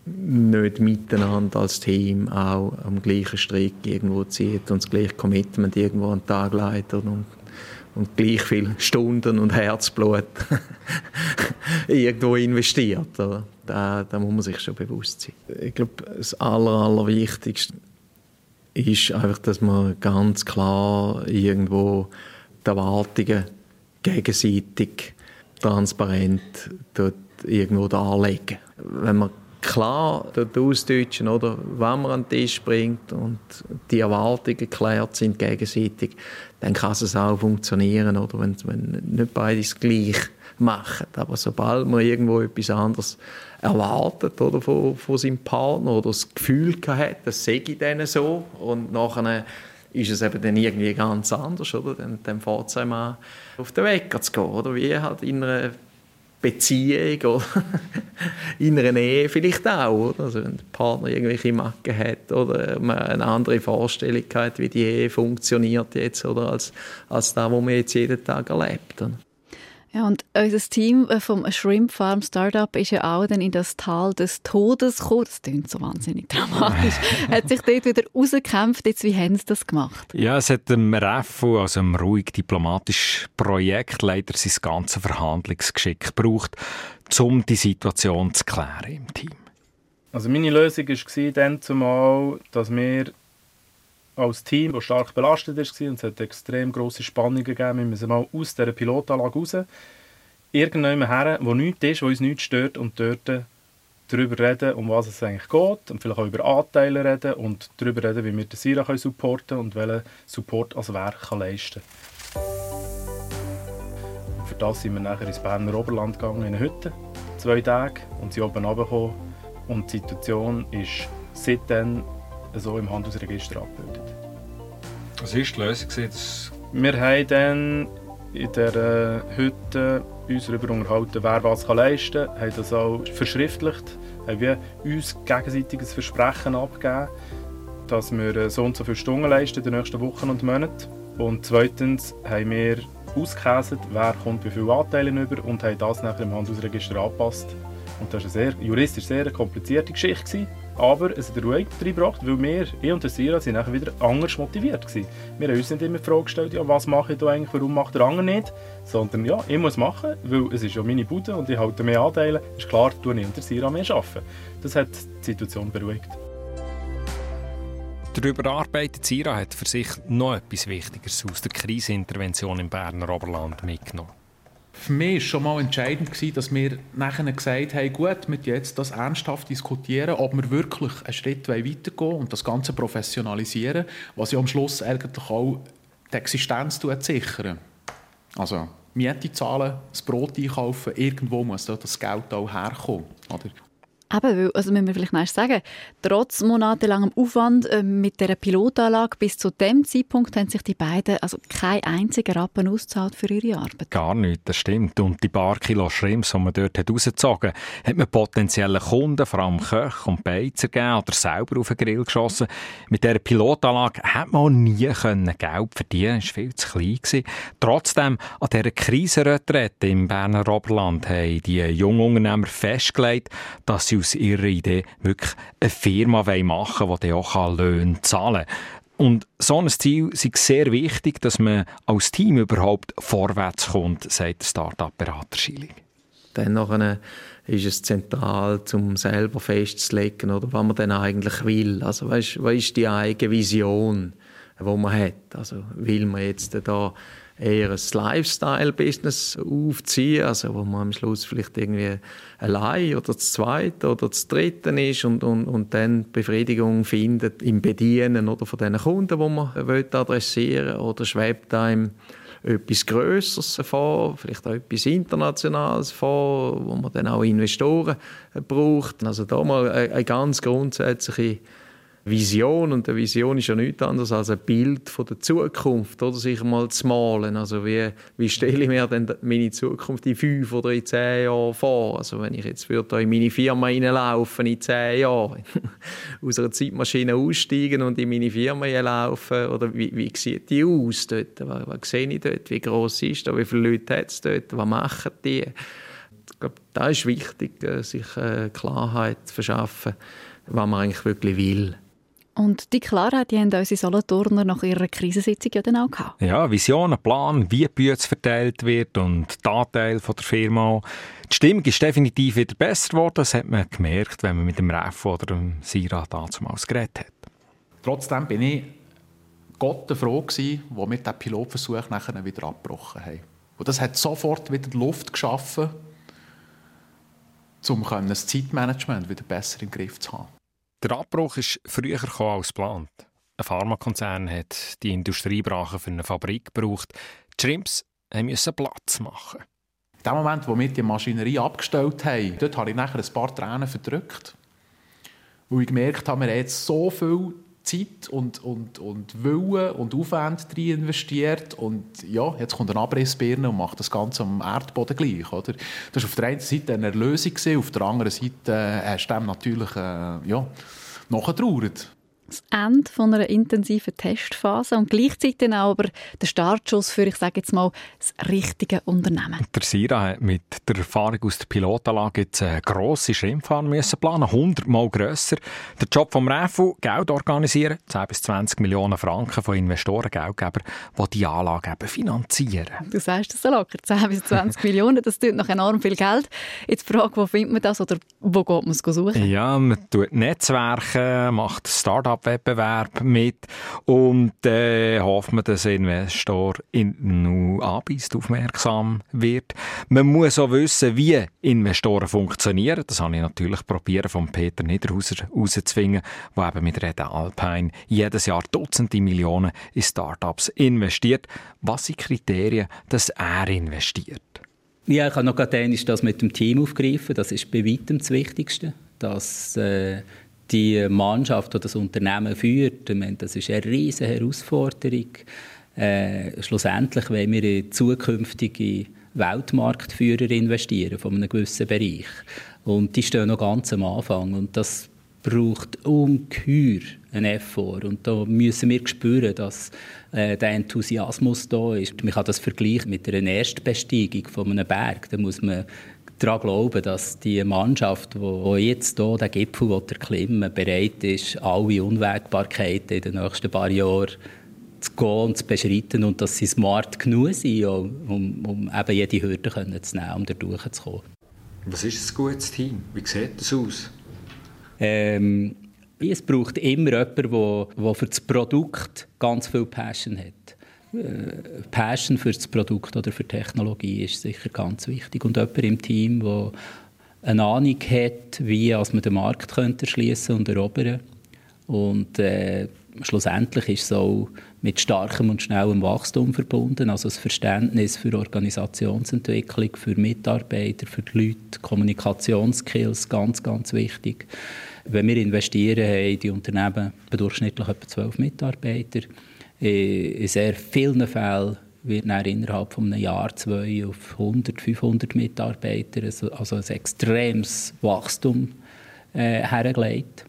nicht miteinander als Team auch am gleichen Strick irgendwo zieht und das gleiche Commitment irgendwo an den Tag leitet und und gleich viele Stunden und Herzblut irgendwo investiert. Da, da muss man sich schon bewusst sein. Ich glaube, das Aller, Allerwichtigste ist einfach, dass man ganz klar irgendwo die Erwartungen gegenseitig transparent dort irgendwo darlegen. Wenn man klar dort ausdeutschen, oder, wenn man an den Tisch bringt und die Erwartungen geklärt sind gegenseitig, dann kann es auch funktionieren, oder, wenn, wenn nicht beides gleich machen. Aber sobald man irgendwo etwas anderes erwartet oder, von, von seinem Partner oder das Gefühl hat, das sehe ich denen so und nachher ist es eben dann irgendwie ganz anders, oder? Dann, dann fährt es einem an, auf den Wecker zu gehen, oder? Wie halt in einer Beziehung oder in einer Ehe vielleicht auch. Oder? Also wenn der Partner irgendwelche Macken hat oder man eine andere Vorstellung hat, wie die Ehe funktioniert jetzt oder als, als das, was man jetzt jeden Tag erlebt. Ja, und unser Team äh, vom Shrimp Farm Startup ist ja auch dann in das Tal des Todes gekommen. Das klingt so wahnsinnig dramatisch. hat sich dort wieder rausgekämpft. Jetzt, wie haben sie das gemacht? Ja, es hat dem REFU, also einem ruhig diplomatischen Projektleiter, sein ganzes Verhandlungsgeschick gebraucht, um die Situation zu klären im Team. Also meine Lösung war dann zumal, dass wir als Team, das stark belastet war und es hat extrem grosse Spannungen gegeben. Wir müssen mal aus dieser Pilotanlage raus, irgendjemand her, wo nichts ist, wo uns nichts stört und dort darüber reden, um was es eigentlich geht und vielleicht auch über Anteile reden und darüber reden, wie wir den Sira supporten können und welchen Support als Werk kann leisten kann. Für das sind wir nachher ins Berner Oberland gegangen, in eine Hütte, zwei Tage, und sind oben runtergekommen und die Situation ist seitdem so im Handelsregister abgebildet. Was war die Lösung? Dass wir haben dann in dieser Hütte uns darüber unterhalten, wer was leisten kann, haben das auch verschriftlicht, haben wir uns gegenseitig ein Versprechen abgegeben, dass wir so und so viele Stunden leisten in den nächsten Wochen und Monaten. Und zweitens haben wir ausgekäset, wer kommt wie viele Anteile über und haben das nachher im Handelsregister angepasst. Und das war eine sehr, juristisch sehr komplizierte Geschichte. Aber es hat Ruhe reingebracht, weil wir, ich und der Sira, sind nachher wieder anders motiviert gewesen. Wir haben uns nicht immer die Frage gestellt, ja, was mache ich da eigentlich, warum macht der andere nicht? Sondern ja, ich muss machen, weil es ist ja meine Bude und ich halte mehr Anteile. Ist klar, tue ich und Sira mehr arbeiten. Das hat die Situation beruhigt. Der überarbeitete Sira hat für sich noch etwas Wichtigeres aus der Krisenintervention im Berner Oberland mitgenommen. Für mich war schon mal entscheidend, dass wir nachher gesagt haben, gut, wir jetzt das ernsthaft diskutieren, ob wir wirklich einen Schritt weitergehen und das Ganze professionalisieren, was ja am Schluss eigentlich auch die Existenz sichern. Also Miete zahlen, das Brot einkaufen, irgendwo muss das Geld auch herkommen. Oder? Eben, also müssen wir vielleicht noch sagen, trotz monatelangem Aufwand äh, mit der Pilotanlage bis zu dem Zeitpunkt haben sich die beiden also keinen einzigen Rappen ausgezahlt für ihre Arbeit. Gar nicht, das stimmt. Und die paar Kilo Schrimps, die man dort hat rausgezogen hat, hat man potenziellen Kunden, vor allem Köche und Beizer gegeben oder selber auf den Grill geschossen. Mit dieser Pilotanlage hat man nie können Geld verdienen, das war viel zu klein. Gewesen. Trotzdem, an dieser Krisenretrette im Berner Oberland haben die jungen Unternehmer festgelegt, dass sie aus ihrer Idee wirklich eine Firma machen wollen, die auch Löhne zahlen kann. Und so ein Ziel ist sehr wichtig, dass man als Team überhaupt vorwärts kommt, sagt der Start-up-Berater Schilling. Dann ist es zentral, um selber festzulegen, oder was man denn eigentlich will. Also, weißt, was ist die eigene Vision, die man hat? Also, will man jetzt da eher ein Lifestyle-Business aufziehen, also wo man am Schluss vielleicht irgendwie allein oder das zweite oder das dritte ist und, und, und dann Befriedigung findet im Bedienen oder von den Kunden, die man adressieren will, oder schwebt einem etwas Größeres vor, vielleicht auch etwas Internationales vor, wo man dann auch Investoren braucht. Also da mal eine, eine ganz grundsätzliche Vision und eine Vision ist ja nichts anderes als ein Bild von der Zukunft oder sich mal zu malen. Also wie, wie stelle ich mir denn meine Zukunft in fünf oder in zehn Jahren vor? Also wenn ich jetzt würde in meine Firma reinlaufen in zehn Jahren, aus einer Zeitmaschine aussteigen und in meine Firma laufen oder wie, wie sieht die aus dort? Was, was sehe ich dort? Wie groß ist da? Wie viele Leute hat es dort? Was machen die? Ich glaube, da ist wichtig, äh, sich äh, Klarheit zu verschaffen, was man eigentlich wirklich will. Und die Klarheit, die haben unsere Solothurner nach ihrer Krisensitzung ja dann auch gehabt. Ja, Vision, ein Plan, wie die Bühne verteilt wird und die Anteile der Firma. Die Stimmung ist definitiv wieder besser geworden. Das hat man gemerkt, wenn man mit dem Ref oder dem Sira damals geredet hat. Trotzdem bin ich Gott froh gewesen, wo wir den Pilotversuch nachher wieder abgebrochen haben. Und das hat sofort wieder Luft geschaffen, um das Zeitmanagement wieder besser im Griff zu haben. Der Abbruch ist früher als geplant. Ein Pharmakonzern hat die Industriebrache für eine Fabrik gebraucht. Die Shrimps mussten Platz machen. In dem Moment, wo wir die Maschinerie abgestellt haben, dort habe ich nachher ein paar Tränen verdrückt. Weil ich gemerkt habe, wir haben jetzt so viel Zeit und, und, und Willen und Aufwand drin investiert und ja, jetzt kommt ein Abrissbirne und macht das Ganze am Erdboden gleich, oder? Das war auf der einen Seite eine Erlösung, auf der anderen Seite äh, hast du dem natürlich äh, ja, nachgetrauert das Ende von einer intensiven Testphase und gleichzeitig auch aber der Startschuss für, ich sage jetzt mal, das richtige Unternehmen. Der Sira hat mit der Erfahrung aus der Pilotanlage jetzt eine grosse Schrimpfahrt müssen planen, 100 Mal grösser. Der Job vom REFU, Geld organisieren, 10 bis 20 Millionen Franken von Investoren, Geldgebern, die die Anlage eben finanzieren. Du sagst das so locker, 10 bis 20 Millionen, das tut noch enorm viel Geld. Jetzt die Frage, wo findet man das oder wo geht man es suchen? Ja, man tut Netzwerke, macht Start-up Wettbewerb mit und äh, hofft man, dass Investor in anbeißt, aufmerksam wird. Man muss auch wissen, wie Investoren funktionieren. Das habe ich natürlich probiert, von Peter Niederhauser herauszuzwingen, der eben mit Red Alpine jedes Jahr Dutzende Millionen in Startups investiert. Was sind Kriterien, dass er investiert? Ja, ich kann noch gerade das mit dem Team aufgreifen. Das ist bei weitem das Wichtigste. Dass äh, die Mannschaft, die das Unternehmen führt, das ist eine riesige Herausforderung. Äh, schlussendlich wollen wir in zukünftige Weltmarktführer investieren von einem gewissen Bereich. Und die stehen noch ganz am Anfang. Und das braucht ungeheuer einen Effort. Und da müssen wir spüren, dass äh, der Enthusiasmus da ist. Man kann das vergleichen mit einer Erstbesteigung von einem Berg. Da muss man daran glauben, dass die Mannschaft, die jetzt hier den Gipfel erklimmen bereit ist, alle Unwägbarkeiten in den nächsten paar Jahren zu gehen und zu beschreiten und dass sie smart genug sind, um, um eben jede Hürde zu nehmen, um da durchzukommen. Was ist ein gutes Team? Wie sieht das aus? Ähm, es braucht immer jemanden, der, der für das Produkt ganz viel Passion hat. Äh, Passion für das Produkt oder für Technologie ist sicher ganz wichtig. Und jemand im Team, der eine Ahnung hat, wie man den Markt könnte erschließen und erobern. Und äh, schlussendlich ist auch mit starkem und schnellem Wachstum verbunden. Also das Verständnis für Organisationsentwicklung, für Mitarbeiter, für die Leute, Kommunikationsskills, ganz, ganz wichtig. Wenn wir investieren, haben die Unternehmen durchschnittlich etwa zwölf Mitarbeiter. In sehr vielen Fällen wird innerhalb von einem Jahr, zwei auf 100, 500 Mitarbeiter, also, ein extremes Wachstum äh, hergelegt.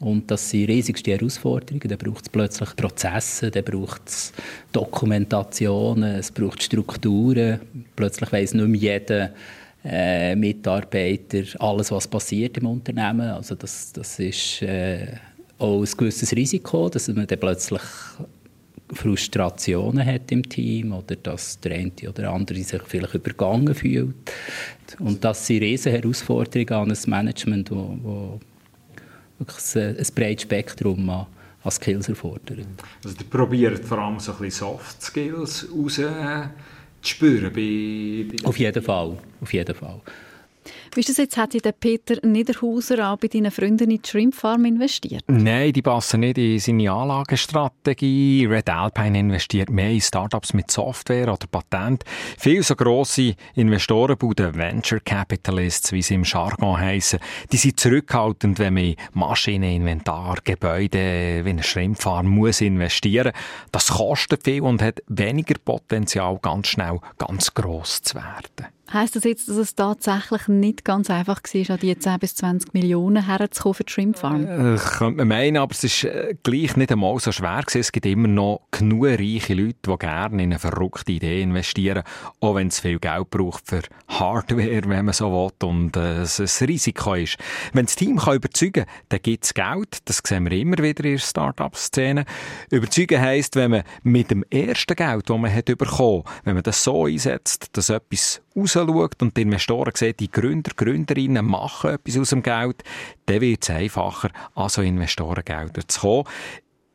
Und das sind riesigste Herausforderungen. Da braucht es plötzlich Prozesse, da braucht es Dokumentationen, es braucht Strukturen. Plötzlich weiss nicht mehr jeder äh, Mitarbeiter alles, was passiert im Unternehmen. Also das, das ist äh, auch ein gewisses Risiko, dass man dann plötzlich Frustrationen hat im Team oder dass der eine oder andere sich vielleicht übergangen fühlt. Und das sind riesige Herausforderungen an ein Management, wo, wo wirklich ein, ein breites Spektrum an, an Skills erfordert. Also ihr probiert vor allem so ein bisschen Soft Skills rauszuspüren? Bei, bei auf jeden Fall, auf jeden Fall. Wie ist das jetzt? Hat der Peter Niederhauser auch bei deinen Freunden in die Shrimp Farm investiert? Nein, die passen nicht in seine Anlagestrategie. Red Alpine investiert mehr in Startups mit Software oder Patent. Viele so grosse Investorenbuden, Venture Capitalists, wie sie im Jargon heissen, die sind zurückhaltend, wenn man in Maschinen, Inventar, Gebäude wie eine Shrimp Farm muss investieren. Das kostet viel und hat weniger Potenzial, ganz schnell ganz gross zu werden. Heißt das jetzt, dass es tatsächlich nicht ganz einfach war, an die 10 bis 20 Millionen herzukommen für die Shrimp Farm? Äh, könnte man meinen, aber es ist äh, gleich nicht einmal so schwer gewesen. Es gibt immer noch genug reiche Leute, die gerne in eine verrückte Idee investieren, auch wenn es viel Geld braucht für Hardware, wenn man so will, und äh, es ein Risiko ist. Wenn das Team kann überzeugen kann, dann gibt es Geld. Das sehen wir immer wieder in der Start-up-Szene. Überzeugen heisst, wenn man mit dem ersten Geld, das man hat bekommen, wenn man das so einsetzt, dass etwas rausschaut und die Investoren sehen, die Gründer, Gründerinnen machen etwas aus dem Geld, dann wird es einfacher, an so Investorengelder zu kommen.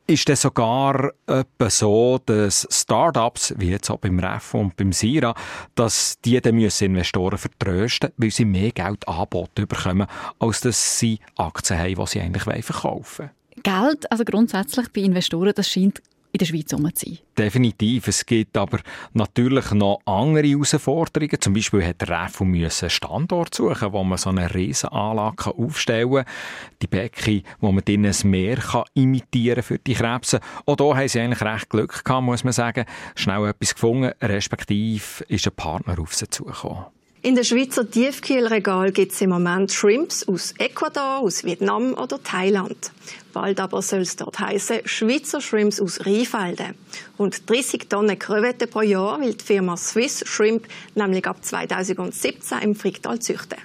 Ist es sogar etwa so, dass Startups, wie jetzt auch beim REF und beim Sira, dass die dann müssen Investoren vertrösten weil sie mehr Geld angeboten bekommen, als dass sie Aktien haben, die sie eigentlich verkaufen wollen? Geld, also grundsätzlich bei Investoren, das scheint in der Schweiz herum zu sein. Definitiv. Es gibt aber natürlich noch andere Herausforderungen. Zum Beispiel hat REFU einen Standort suchen, wo man so eine Riesenanlage aufstellen kann. Die Becken, wo man drinnen ein Meer kann imitieren für die Krebse. Auch hier haben sie eigentlich recht Glück gehabt, muss man sagen. Schnell etwas gefunden, respektive ist ein Partner auf sie zugekommen. In den Schweizer Tiefkühlregal gibt es im Moment Shrimps aus Ecuador, aus Vietnam oder Thailand. Bald aber soll es dort heißen Schweizer Shrimps aus Rheinfelden. Rund 30 Tonnen Krevetten pro Jahr will die Firma Swiss Shrimp nämlich ab 2017 im Fricktal züchten.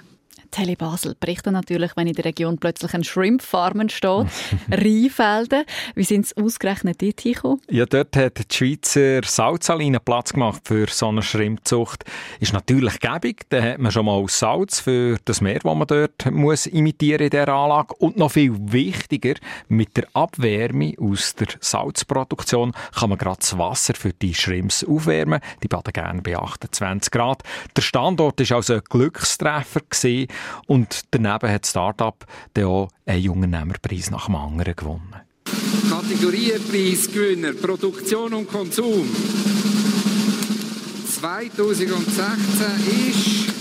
Tele Basel berichtet natürlich, wenn in der Region plötzlich ein Shrimp-Farm entsteht. Rheinfelden. Wie sind sie ausgerechnet dort hingekommen? Ja, dort hat die Schweizer Salzsaline Platz gemacht für so eine Shrimpzucht. Ist natürlich gäbig. Da hat man schon mal Salz für das Meer, das man dort muss imitieren in dieser Anlage. Und noch viel wichtiger, mit der Abwärme aus der Salzproduktion kann man gerade das Wasser für die Shrimps aufwärmen. Die baden gerne bei 28 Grad. Der Standort war also ein Glückstreffer gewesen. Und daneben hat Start-up auch einen Jungnehmerpreis nach dem anderen gewonnen. Kategoriepreisgewinner Produktion und Konsum 2016 ist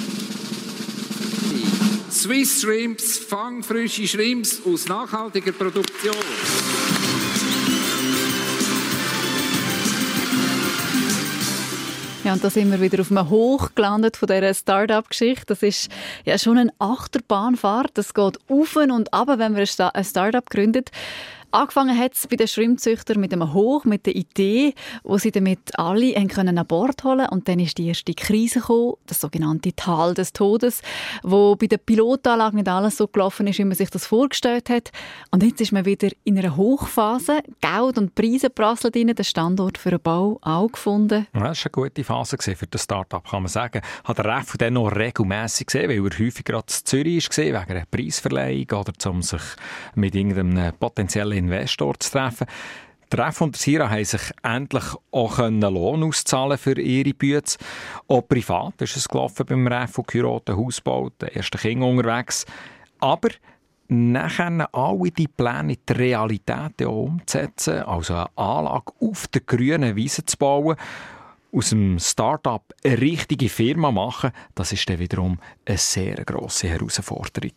Swiss Shrimps, fangfrische Shrimps aus nachhaltiger Produktion. Ja, und da sind wir wieder auf einem Hoch gelandet von dieser Start-up-Geschichte. Das ist ja schon eine Achterbahnfahrt. Das geht auf und ab, wenn man ein Start-up gründet. Angefangen hat es bei den Schrimpzüchtern mit einem Hoch, mit der Idee, wo sie damit alle können an Bord holen Und dann ist die erste Krise gekommen, das sogenannte Tal des Todes, wo bei der Pilotanlage nicht alles so gelaufen ist, wie man sich das vorgestellt hat. Und jetzt ist man wieder in einer Hochphase. Geld und Preise prasseln rein, den Standort für den Bau auch gefunden. Ja, das war eine gute Phase für das Start-up, kann man sagen. Hat der Ref dann noch regelmässig gesehen, weil er häufig gerade in Zürich war, wegen einer Preisverleihung oder um sich mit irgendeinem potenziellen Investor zu treffen. Ref und Sira haben sich endlich auch Lohn auszahlen für ihre Bütze. Auch privat ist es gelaufen beim Ref und Kyroten Hausbau, der ersten Kinder unterwegs. Aber nachher alle die Pläne in die Realität umzusetzen, also eine Anlage auf der grünen Wiese zu bauen, aus einem Start-up eine richtige Firma machen, das ist dann wiederum eine sehr grosse Herausforderung.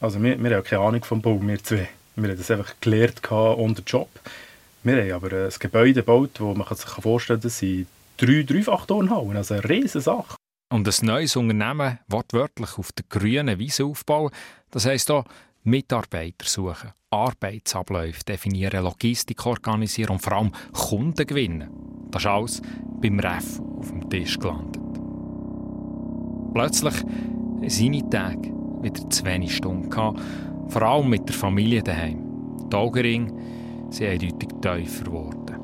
Also wir, wir haben keine Ahnung vom Bau, wir zwei. Wir haben das einfach gelernt unter Job. Wir haben aber ein Gebäude gebaut, wo man sich vorstellen kann, das sind drei Dreifach-Turnhallen, also eine riesige Sache. Und ein neues Unternehmen wortwörtlich auf der grünen Wiese aufbauen, das heisst auch Mitarbeiter suchen, Arbeitsabläufe definieren, Logistik organisieren und vor allem Kunden gewinnen. Das ist alles beim Ref auf dem Tisch gelandet. Plötzlich seine Tage wieder zu Stunden, gehabt, vor allem mit der Familie daheim. Die Augenringe sind eindeutig tiefer geworden.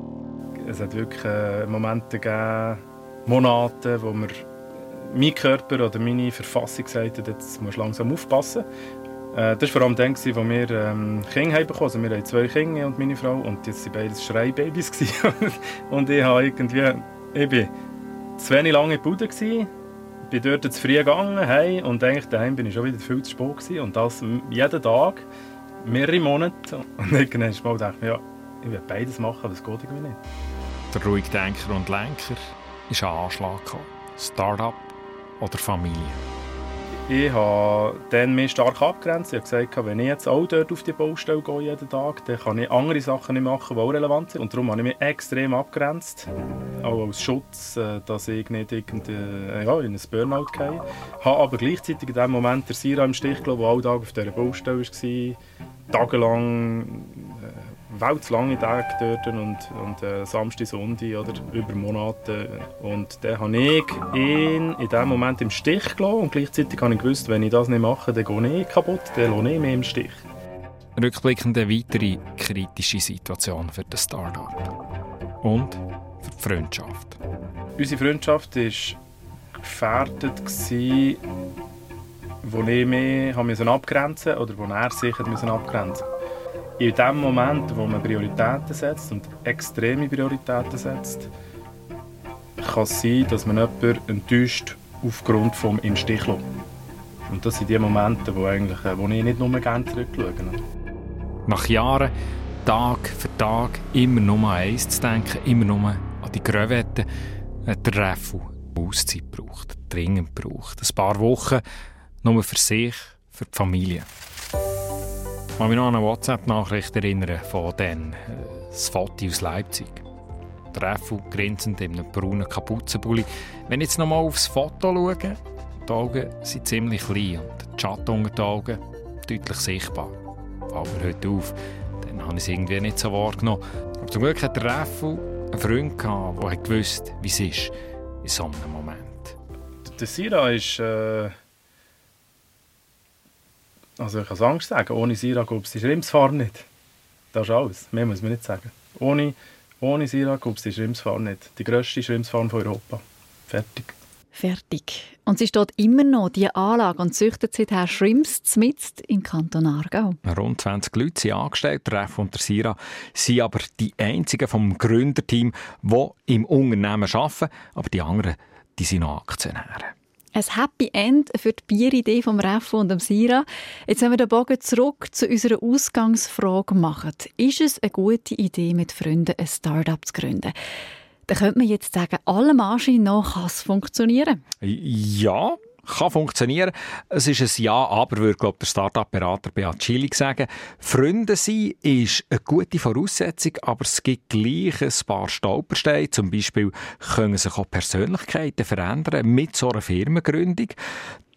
Es hat wirklich äh, Momente gegeben, Monate, wo mir mein Körper oder meine Verfassung gesagt hat, jetzt musst du langsam aufpassen. Äh, das war vor allem dann, als wir ähm, Kinder bekommen. Also wir haben zwei Kinder und meine Frau und jetzt waren beide Schreibabys. und ich habe irgendwie, ich bin zu wenig lange in der Bude bin dort zu früh gegangen hey, und eigentlich daheim bin ich schon wieder viel zu spät gewesen. und das jeden Tag, mehrere Monate und mal dachte ich, ja, ich will beides machen, aber es geht irgendwie nicht. Der ruhige Denker und Lenker ist ein Anschlag gekommen. Start-up oder Familie. Ich habe dann mich stark abgrenzt. Ich habe gesagt, wenn ich jetzt auch dort auf die Baustelle gehe jeden Tag, dann kann ich andere Sachen nicht machen, die auch relevant sind. Und darum habe ich mich extrem abgrenzt. Auch als Schutz, äh, dass ich nicht äh, ja, in ein Burnout gehe. Ich habe aber gleichzeitig in dem Moment der Sira im Stich gelassen, der alle Tage auf dieser Baustelle war. Tagelang weltlange Tage dort und, und äh, Samstag, Sonntag oder über Monate. Und dann habe ich ihn in diesem Moment im Stich gelassen und gleichzeitig habe ich gewusst, wenn ich das nicht mache, dann gehe ich kaputt, dann lasse ich mich im Stich. Rückblickend eine weitere kritische Situation für das Startup. Und für die Freundschaft. Unsere Freundschaft war gefährdet, als ich mich abgrenzen musste oder wo er sich abgrenzen musste in dem Moment, wo man Prioritäten setzt und extreme Prioritäten setzt, kann es sein, dass man jemanden enttäuscht aufgrund des im Stich lassen. Und das sind die Momente, wo, eigentlich, wo ich nicht nur gerne zurückschaue. Nach Jahren, Tag für Tag, immer nur an eins zu denken, immer nur an die Gröwetten, hat der Reffel Auszeit braucht, dringend braucht. Ein paar Wochen nur für sich, für die Familie. Ich kann mich noch an eine WhatsApp-Nachricht erinnern von dann, äh, das Foto aus Leipzig. Der Reffel grinsend in einem braunen Kapuzenpulli. Wenn ich jetzt noch mal aufs Foto schaue, die Augen sind ziemlich klein und die Schatten unter den Augen deutlich sichtbar. Fällt mir heute auf, dann habe ich es irgendwie nicht so wahrgenommen. Aber zum Glück hat der Reffel einen Freund gehabt, der gewusst wie es ist in so einem Moment. Der Sira ist... Äh also ich kann Angst sagen, ohne Sira gibt es die Schrimpsfarm nicht. Das ist alles, mehr muss man nicht sagen. Ohne, ohne Sira gibt es die Schrimpsfarm nicht. Die grösste Schrimpsfarm von Europa. Fertig. Fertig. Und sie steht immer noch, die Anlage, und züchtet seither Shrimps zmitzt im Kanton Aargau. Rund 20 Leute sind angestellt, der Ref und der Sira sind aber die einzigen vom Gründerteam, die im Unternehmen arbeiten, aber die anderen die sind noch Aktionäre. Ein Happy End für die Bieridee vom Reffo und dem Sira. Jetzt haben wir den Bogen zurück zu unserer Ausgangsfrage gemacht. Ist es eine gute Idee, mit Freunden ein Start-up zu gründen? Da könnte man jetzt sagen, allem Anschein nach kann es funktionieren. Ja, kann funktionieren. Es ist ein Ja, aber würde glaub, der Startup-Berater Beat Schilling sagen. Freunde sein ist eine gute Voraussetzung, aber es gibt gleich ein paar Stolpersteine. Zum Beispiel können sich auch Persönlichkeiten verändern mit so einer Firmengründung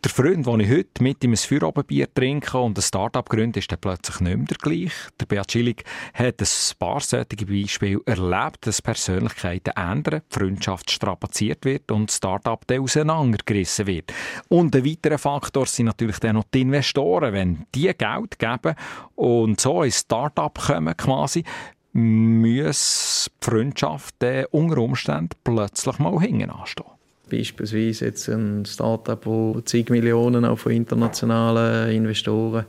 der Freund, den ich heute mit ihm ein Feierabendbier trinke und ein Start-up gründe, ist dann plötzlich nicht mehr der gleiche. Der Beat Schillig hat ein paar solche Beispiele erlebt, dass Persönlichkeiten ändern, die Freundschaft strapaziert wird und das Start-up dann auseinandergerissen wird. Und ein weiterer Faktor sind natürlich dann noch die Investoren. Wenn die Geld geben und so ein Start-up kommen quasi, muss die Freundschaft unter Umständen plötzlich mal hinten anstehen beispielsweise jetzt ein Startup, das zig Millionen auch von internationalen Investoren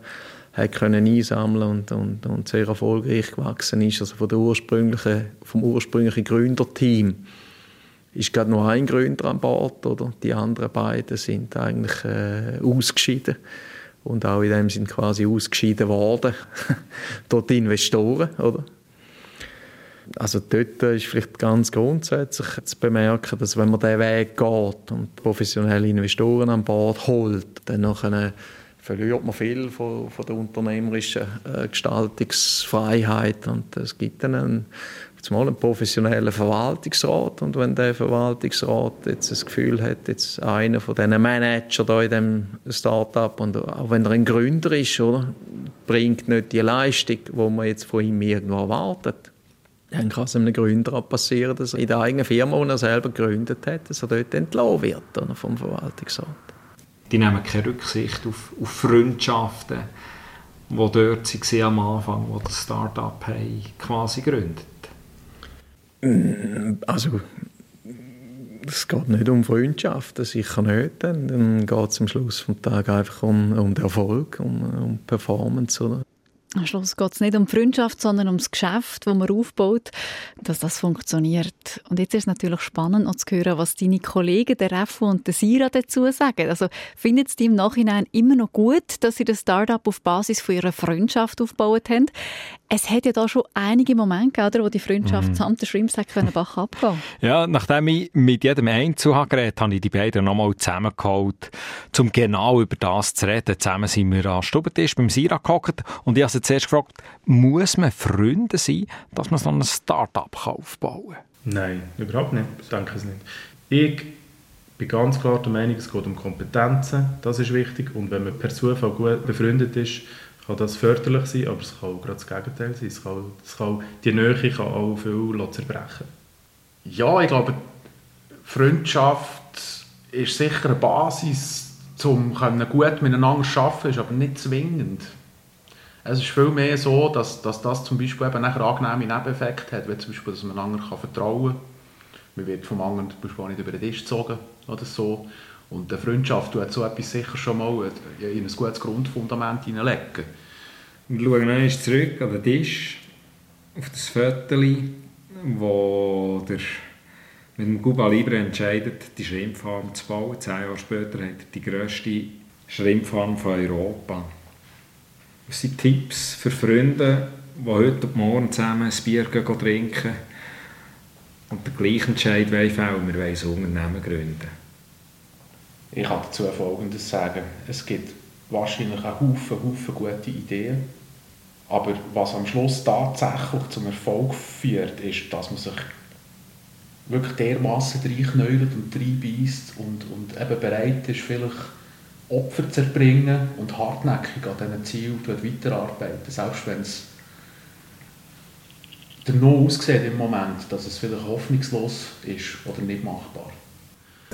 hat können einsammeln und, und, und sehr erfolgreich gewachsen ist. Also von der ursprünglichen, vom ursprünglichen Gründerteam ist gerade nur ein Gründer an Bord oder die anderen beiden sind eigentlich äh, ausgeschieden und auch in dem sind quasi ausgeschieden worden durch die Investoren, oder? Also dort ist vielleicht ganz grundsätzlich zu bemerken, dass wenn man diesen Weg geht und professionelle Investoren an Bord holt, dann nachher verliert man viel von, von der unternehmerischen äh, Gestaltungsfreiheit. Und es gibt dann einen, zumal einen professionellen Verwaltungsrat. Und wenn der Verwaltungsrat jetzt das Gefühl hat, jetzt einer von diesen Manager da in dem Startup und auch wenn er ein Gründer ist, oder, bringt nicht die Leistung, die man jetzt von ihm irgendwo erwartet, dann kann es einem Gründer auch passieren, dass er in der eigenen Firma, die er selber gegründet hat, dass er dort entlassen wird oder, vom Verwaltungsrat. Die nehmen keine Rücksicht auf, auf Freundschaften, die dort waren am Anfang, wo das Start-up quasi gegründet Also, es geht nicht um Freundschaften, sicher nicht. Dann geht es am Schluss des Tages einfach um, um den Erfolg, um, um Performance. Oder? Am Schluss geht es nicht um Freundschaft, sondern ums Geschäft, das man aufbaut, dass das funktioniert. Und jetzt ist es natürlich spannend, auch zu hören, was deine Kollegen, der Refo und der Sira dazu sagen. Also findet es im Nachhinein immer noch gut, dass sie das Startup auf Basis von ihrer Freundschaft aufgebaut haben? Es hat ja da schon einige Momente gegeben, wo die Freundschaft mhm. samt der Shrimps können Bach abgehen Ja, nachdem ich mit jedem Einzel geredet habe, ich die beiden nochmal zusammengeholt, um genau über das zu reden. Zusammen sind wir am Stubentisch beim Sira gehockt und ich habe zuerst gefragt, muss man Freunde sein, dass man so ein Start-up aufbauen kann? Nein, überhaupt nicht. Ich denke es nicht. Ich bin ganz klar der Meinung, es geht um Kompetenzen, das ist wichtig. Und wenn man per Zufall gut befreundet ist, kann das förderlich sein, aber es kann auch gerade das Gegenteil sein. Es kann, es kann, die Nähe kann auch viel zerbrechen. Ja, ich glaube, Freundschaft ist sicher eine Basis, um gut miteinander zu arbeiten, ist aber nicht zwingend. Es ist viel mehr so, dass, dass das zum Beispiel eben nachher angenehme Nebeneffekte hat, wie zum Beispiel, dass man einander kann vertrauen kann. Man wird vom anderen zum Beispiel nicht über den Tisch gezogen oder so. Und eine Freundschaft tut so etwas sicher schon mal in ein gutes Grundfundament hineinlegen. Wir schauen noch zurück an den Tisch, auf das Viertel, wo der mit dem Cuba Libre entscheidet, die Schrimpfarm zu bauen. Zehn Jahre später hat er die grösste Schrimpfarm von Europa. Sind Tipps für Freunde, die heute und morgen zusammen ein Bier trinken und den gleichen Entscheid fällen, wir wollen ein Unternehmen gründen? Ich kann dazu Folgendes sagen. Es gibt wahrscheinlich einen Haufen, Haufen gute Ideen. Aber was am Schluss tatsächlich zum Erfolg führt, ist, dass man sich wirklich dermaßen reinknäuelt und reinbeißt und, und eben bereit ist, vielleicht Opfer zu erbringen und hartnäckig an diesen Zielen weiterarbeiten. Selbst wenn es noch aussieht im Moment, dass es vielleicht hoffnungslos ist oder nicht machbar.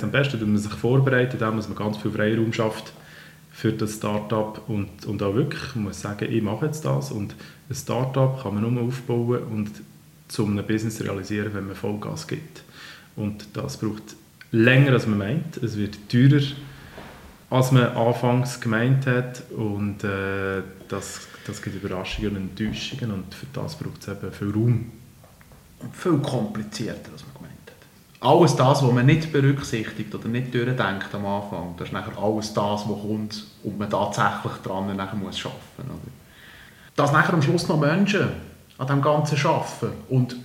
Am besten, wenn man sich vorbereitet, dass man ganz viel Freiraum schafft für das Startup und, und auch wirklich muss sagen, ich mache jetzt das und ein Startup kann man nur aufbauen und zum einem Business realisieren, wenn man Vollgas gibt. Und das braucht länger, als man meint. Es wird teurer, als man anfangs gemeint hat und äh, das, das gibt Überraschungen und Enttäuschungen und für das braucht es eben viel Raum. Und viel komplizierter, als man gemeint hat. Alles das, was man nicht berücksichtigt oder nicht durchdenkt am Anfang, das ist nachher alles das, was kommt und man tatsächlich dran nachher muss arbeiten muss. Dass nachher am Schluss noch Menschen an dem Ganzen arbeiten und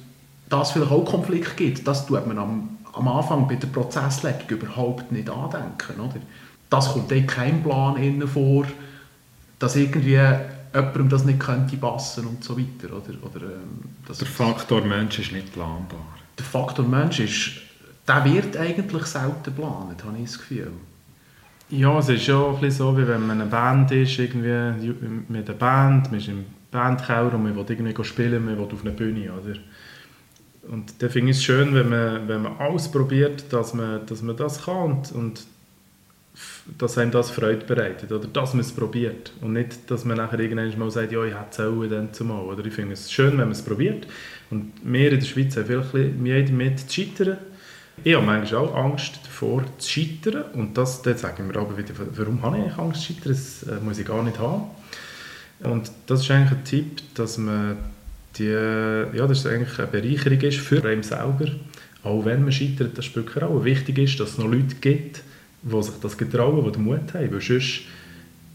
das vielleicht auch Konflikt gibt, das tut man am, am Anfang bei der Prozesslegung überhaupt nicht andenken. Oder? Das kommt in keinem Plan innen vor, dass irgendwie jemandem das nicht könnte passen und so weiter. Oder, oder, ähm, der Faktor Mensch ist nicht planbar. Der Faktor Mensch ist, der wird eigentlich selten geplant, habe ich das Gefühl. Ja, es ist schon ein so, wie wenn man eine Band ist, irgendwie mit einer Band, man ist im Bandkeller und man will irgendwie spielen, man will auf einer Bühne, oder? Und da finde ich es schön, wenn man, wenn man alles probiert, dass man, dass man das kann und, und dass einem das Freude bereitet oder dass man es probiert und nicht, dass man nachher irgendwann mal sagt, ja, ich hätte es auch dann zumal. Oder ich finde es schön, wenn man es probiert und wir in der Schweiz haben vielleicht Mühe damit zu scheitern. Ich habe manchmal auch Angst davor zu scheitern und das, dann sagen wir aber wieder, warum habe ich Angst zu scheitern? Das äh, muss ich gar nicht haben. Und das ist eigentlich ein Tipp, dass man die, ja, das ist eigentlich eine Bereicherung ist für einen selber, auch wenn man scheitert, das keine Rolle. Wichtig ist, dass es noch Leute gibt, die sich das getrauen, die den Mut haben. Weil sonst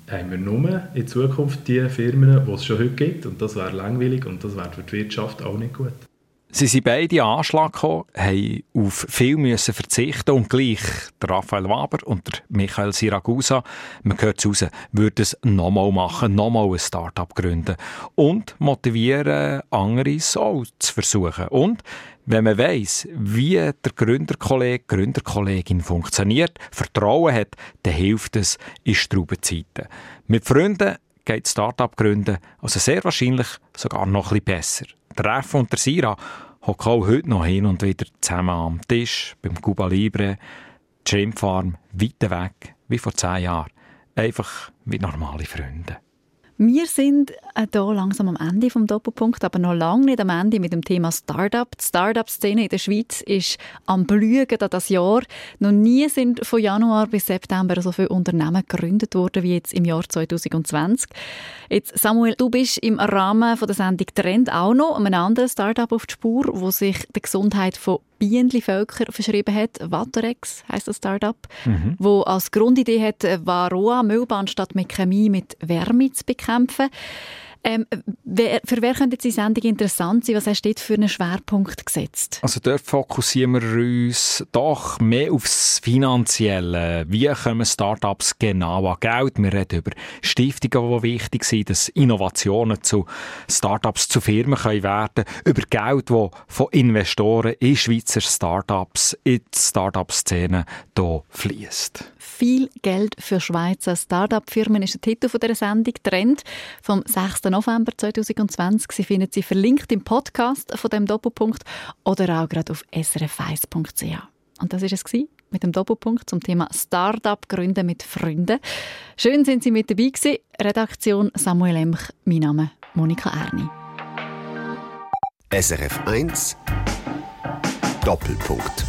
haben wir nur in Zukunft die Firmen, die es schon heute gibt. Und das wäre langweilig und das wäre für die Wirtschaft auch nicht gut. Sie sind beide an Anschlag gekommen, haben auf viel müssen verzichten und gleich Raphael Waber und Michael Siragusa, man hört es raus, würden es nochmal machen, nochmal ein Start-up gründen und motivieren andere auch zu versuchen. Und wenn man weiss, wie der Gründerkollege, Gründerkollegin funktioniert, Vertrauen hat, dann hilft es in Straubenzeiten. Mit Freunden geht Start-up gründen also sehr wahrscheinlich sogar noch bisschen besser. Der Ref und der Sira hocken auch heute noch hin und wieder zusammen am Tisch, beim Cuba Libre, die Schrimpfarm, weit weg, wie vor zehn Jahren. Einfach wie normale Freunde. Wir sind hier äh, langsam am Ende vom Doppelpunkt, aber noch lange nicht am Ende mit dem Thema Startup. Die Startup-Szene in der Schweiz ist am Blühen das Jahr. Noch nie sind von Januar bis September so viele Unternehmen gegründet worden wie jetzt im Jahr 2020. Jetzt Samuel, du bist im Rahmen der Sendung Trend auch noch einem anderen Startup auf die Spur, wo sich der Gesundheit von Bienenvölker verschrieben hat. Waterex heißt das Startup, mhm. wo als Grundidee hat, Varroa Müllbahn statt mit Chemie mit Wärme zu bekämpfen. Ähm, wer, für wer könnte die Sendung interessant sein? Was hast du dort für einen Schwerpunkt gesetzt? Also dort fokussieren wir uns doch mehr aufs Finanzielle. Wie kommen Startups genau an Geld? Wir reden über Stiftungen, die wichtig sind, dass Innovationen zu Startups, zu Firmen können werden Über Geld, das von Investoren in Schweizer Startups, in die Startup-Szene fließt. Viel Geld für Schweizer Start-up-Firmen ist der Titel dieser Sendung «Trend» vom 6. November 2020. Sie finden sie verlinkt im Podcast von dem Doppelpunkt oder auch gerade auf srf1.ch. Und das war es mit dem Doppelpunkt zum Thema Start-up Gründen mit Freunden. Schön sind Sie mit dabei gewesen. Redaktion Samuel Emch, mein Name Monika Erni. SRF 1 Doppelpunkt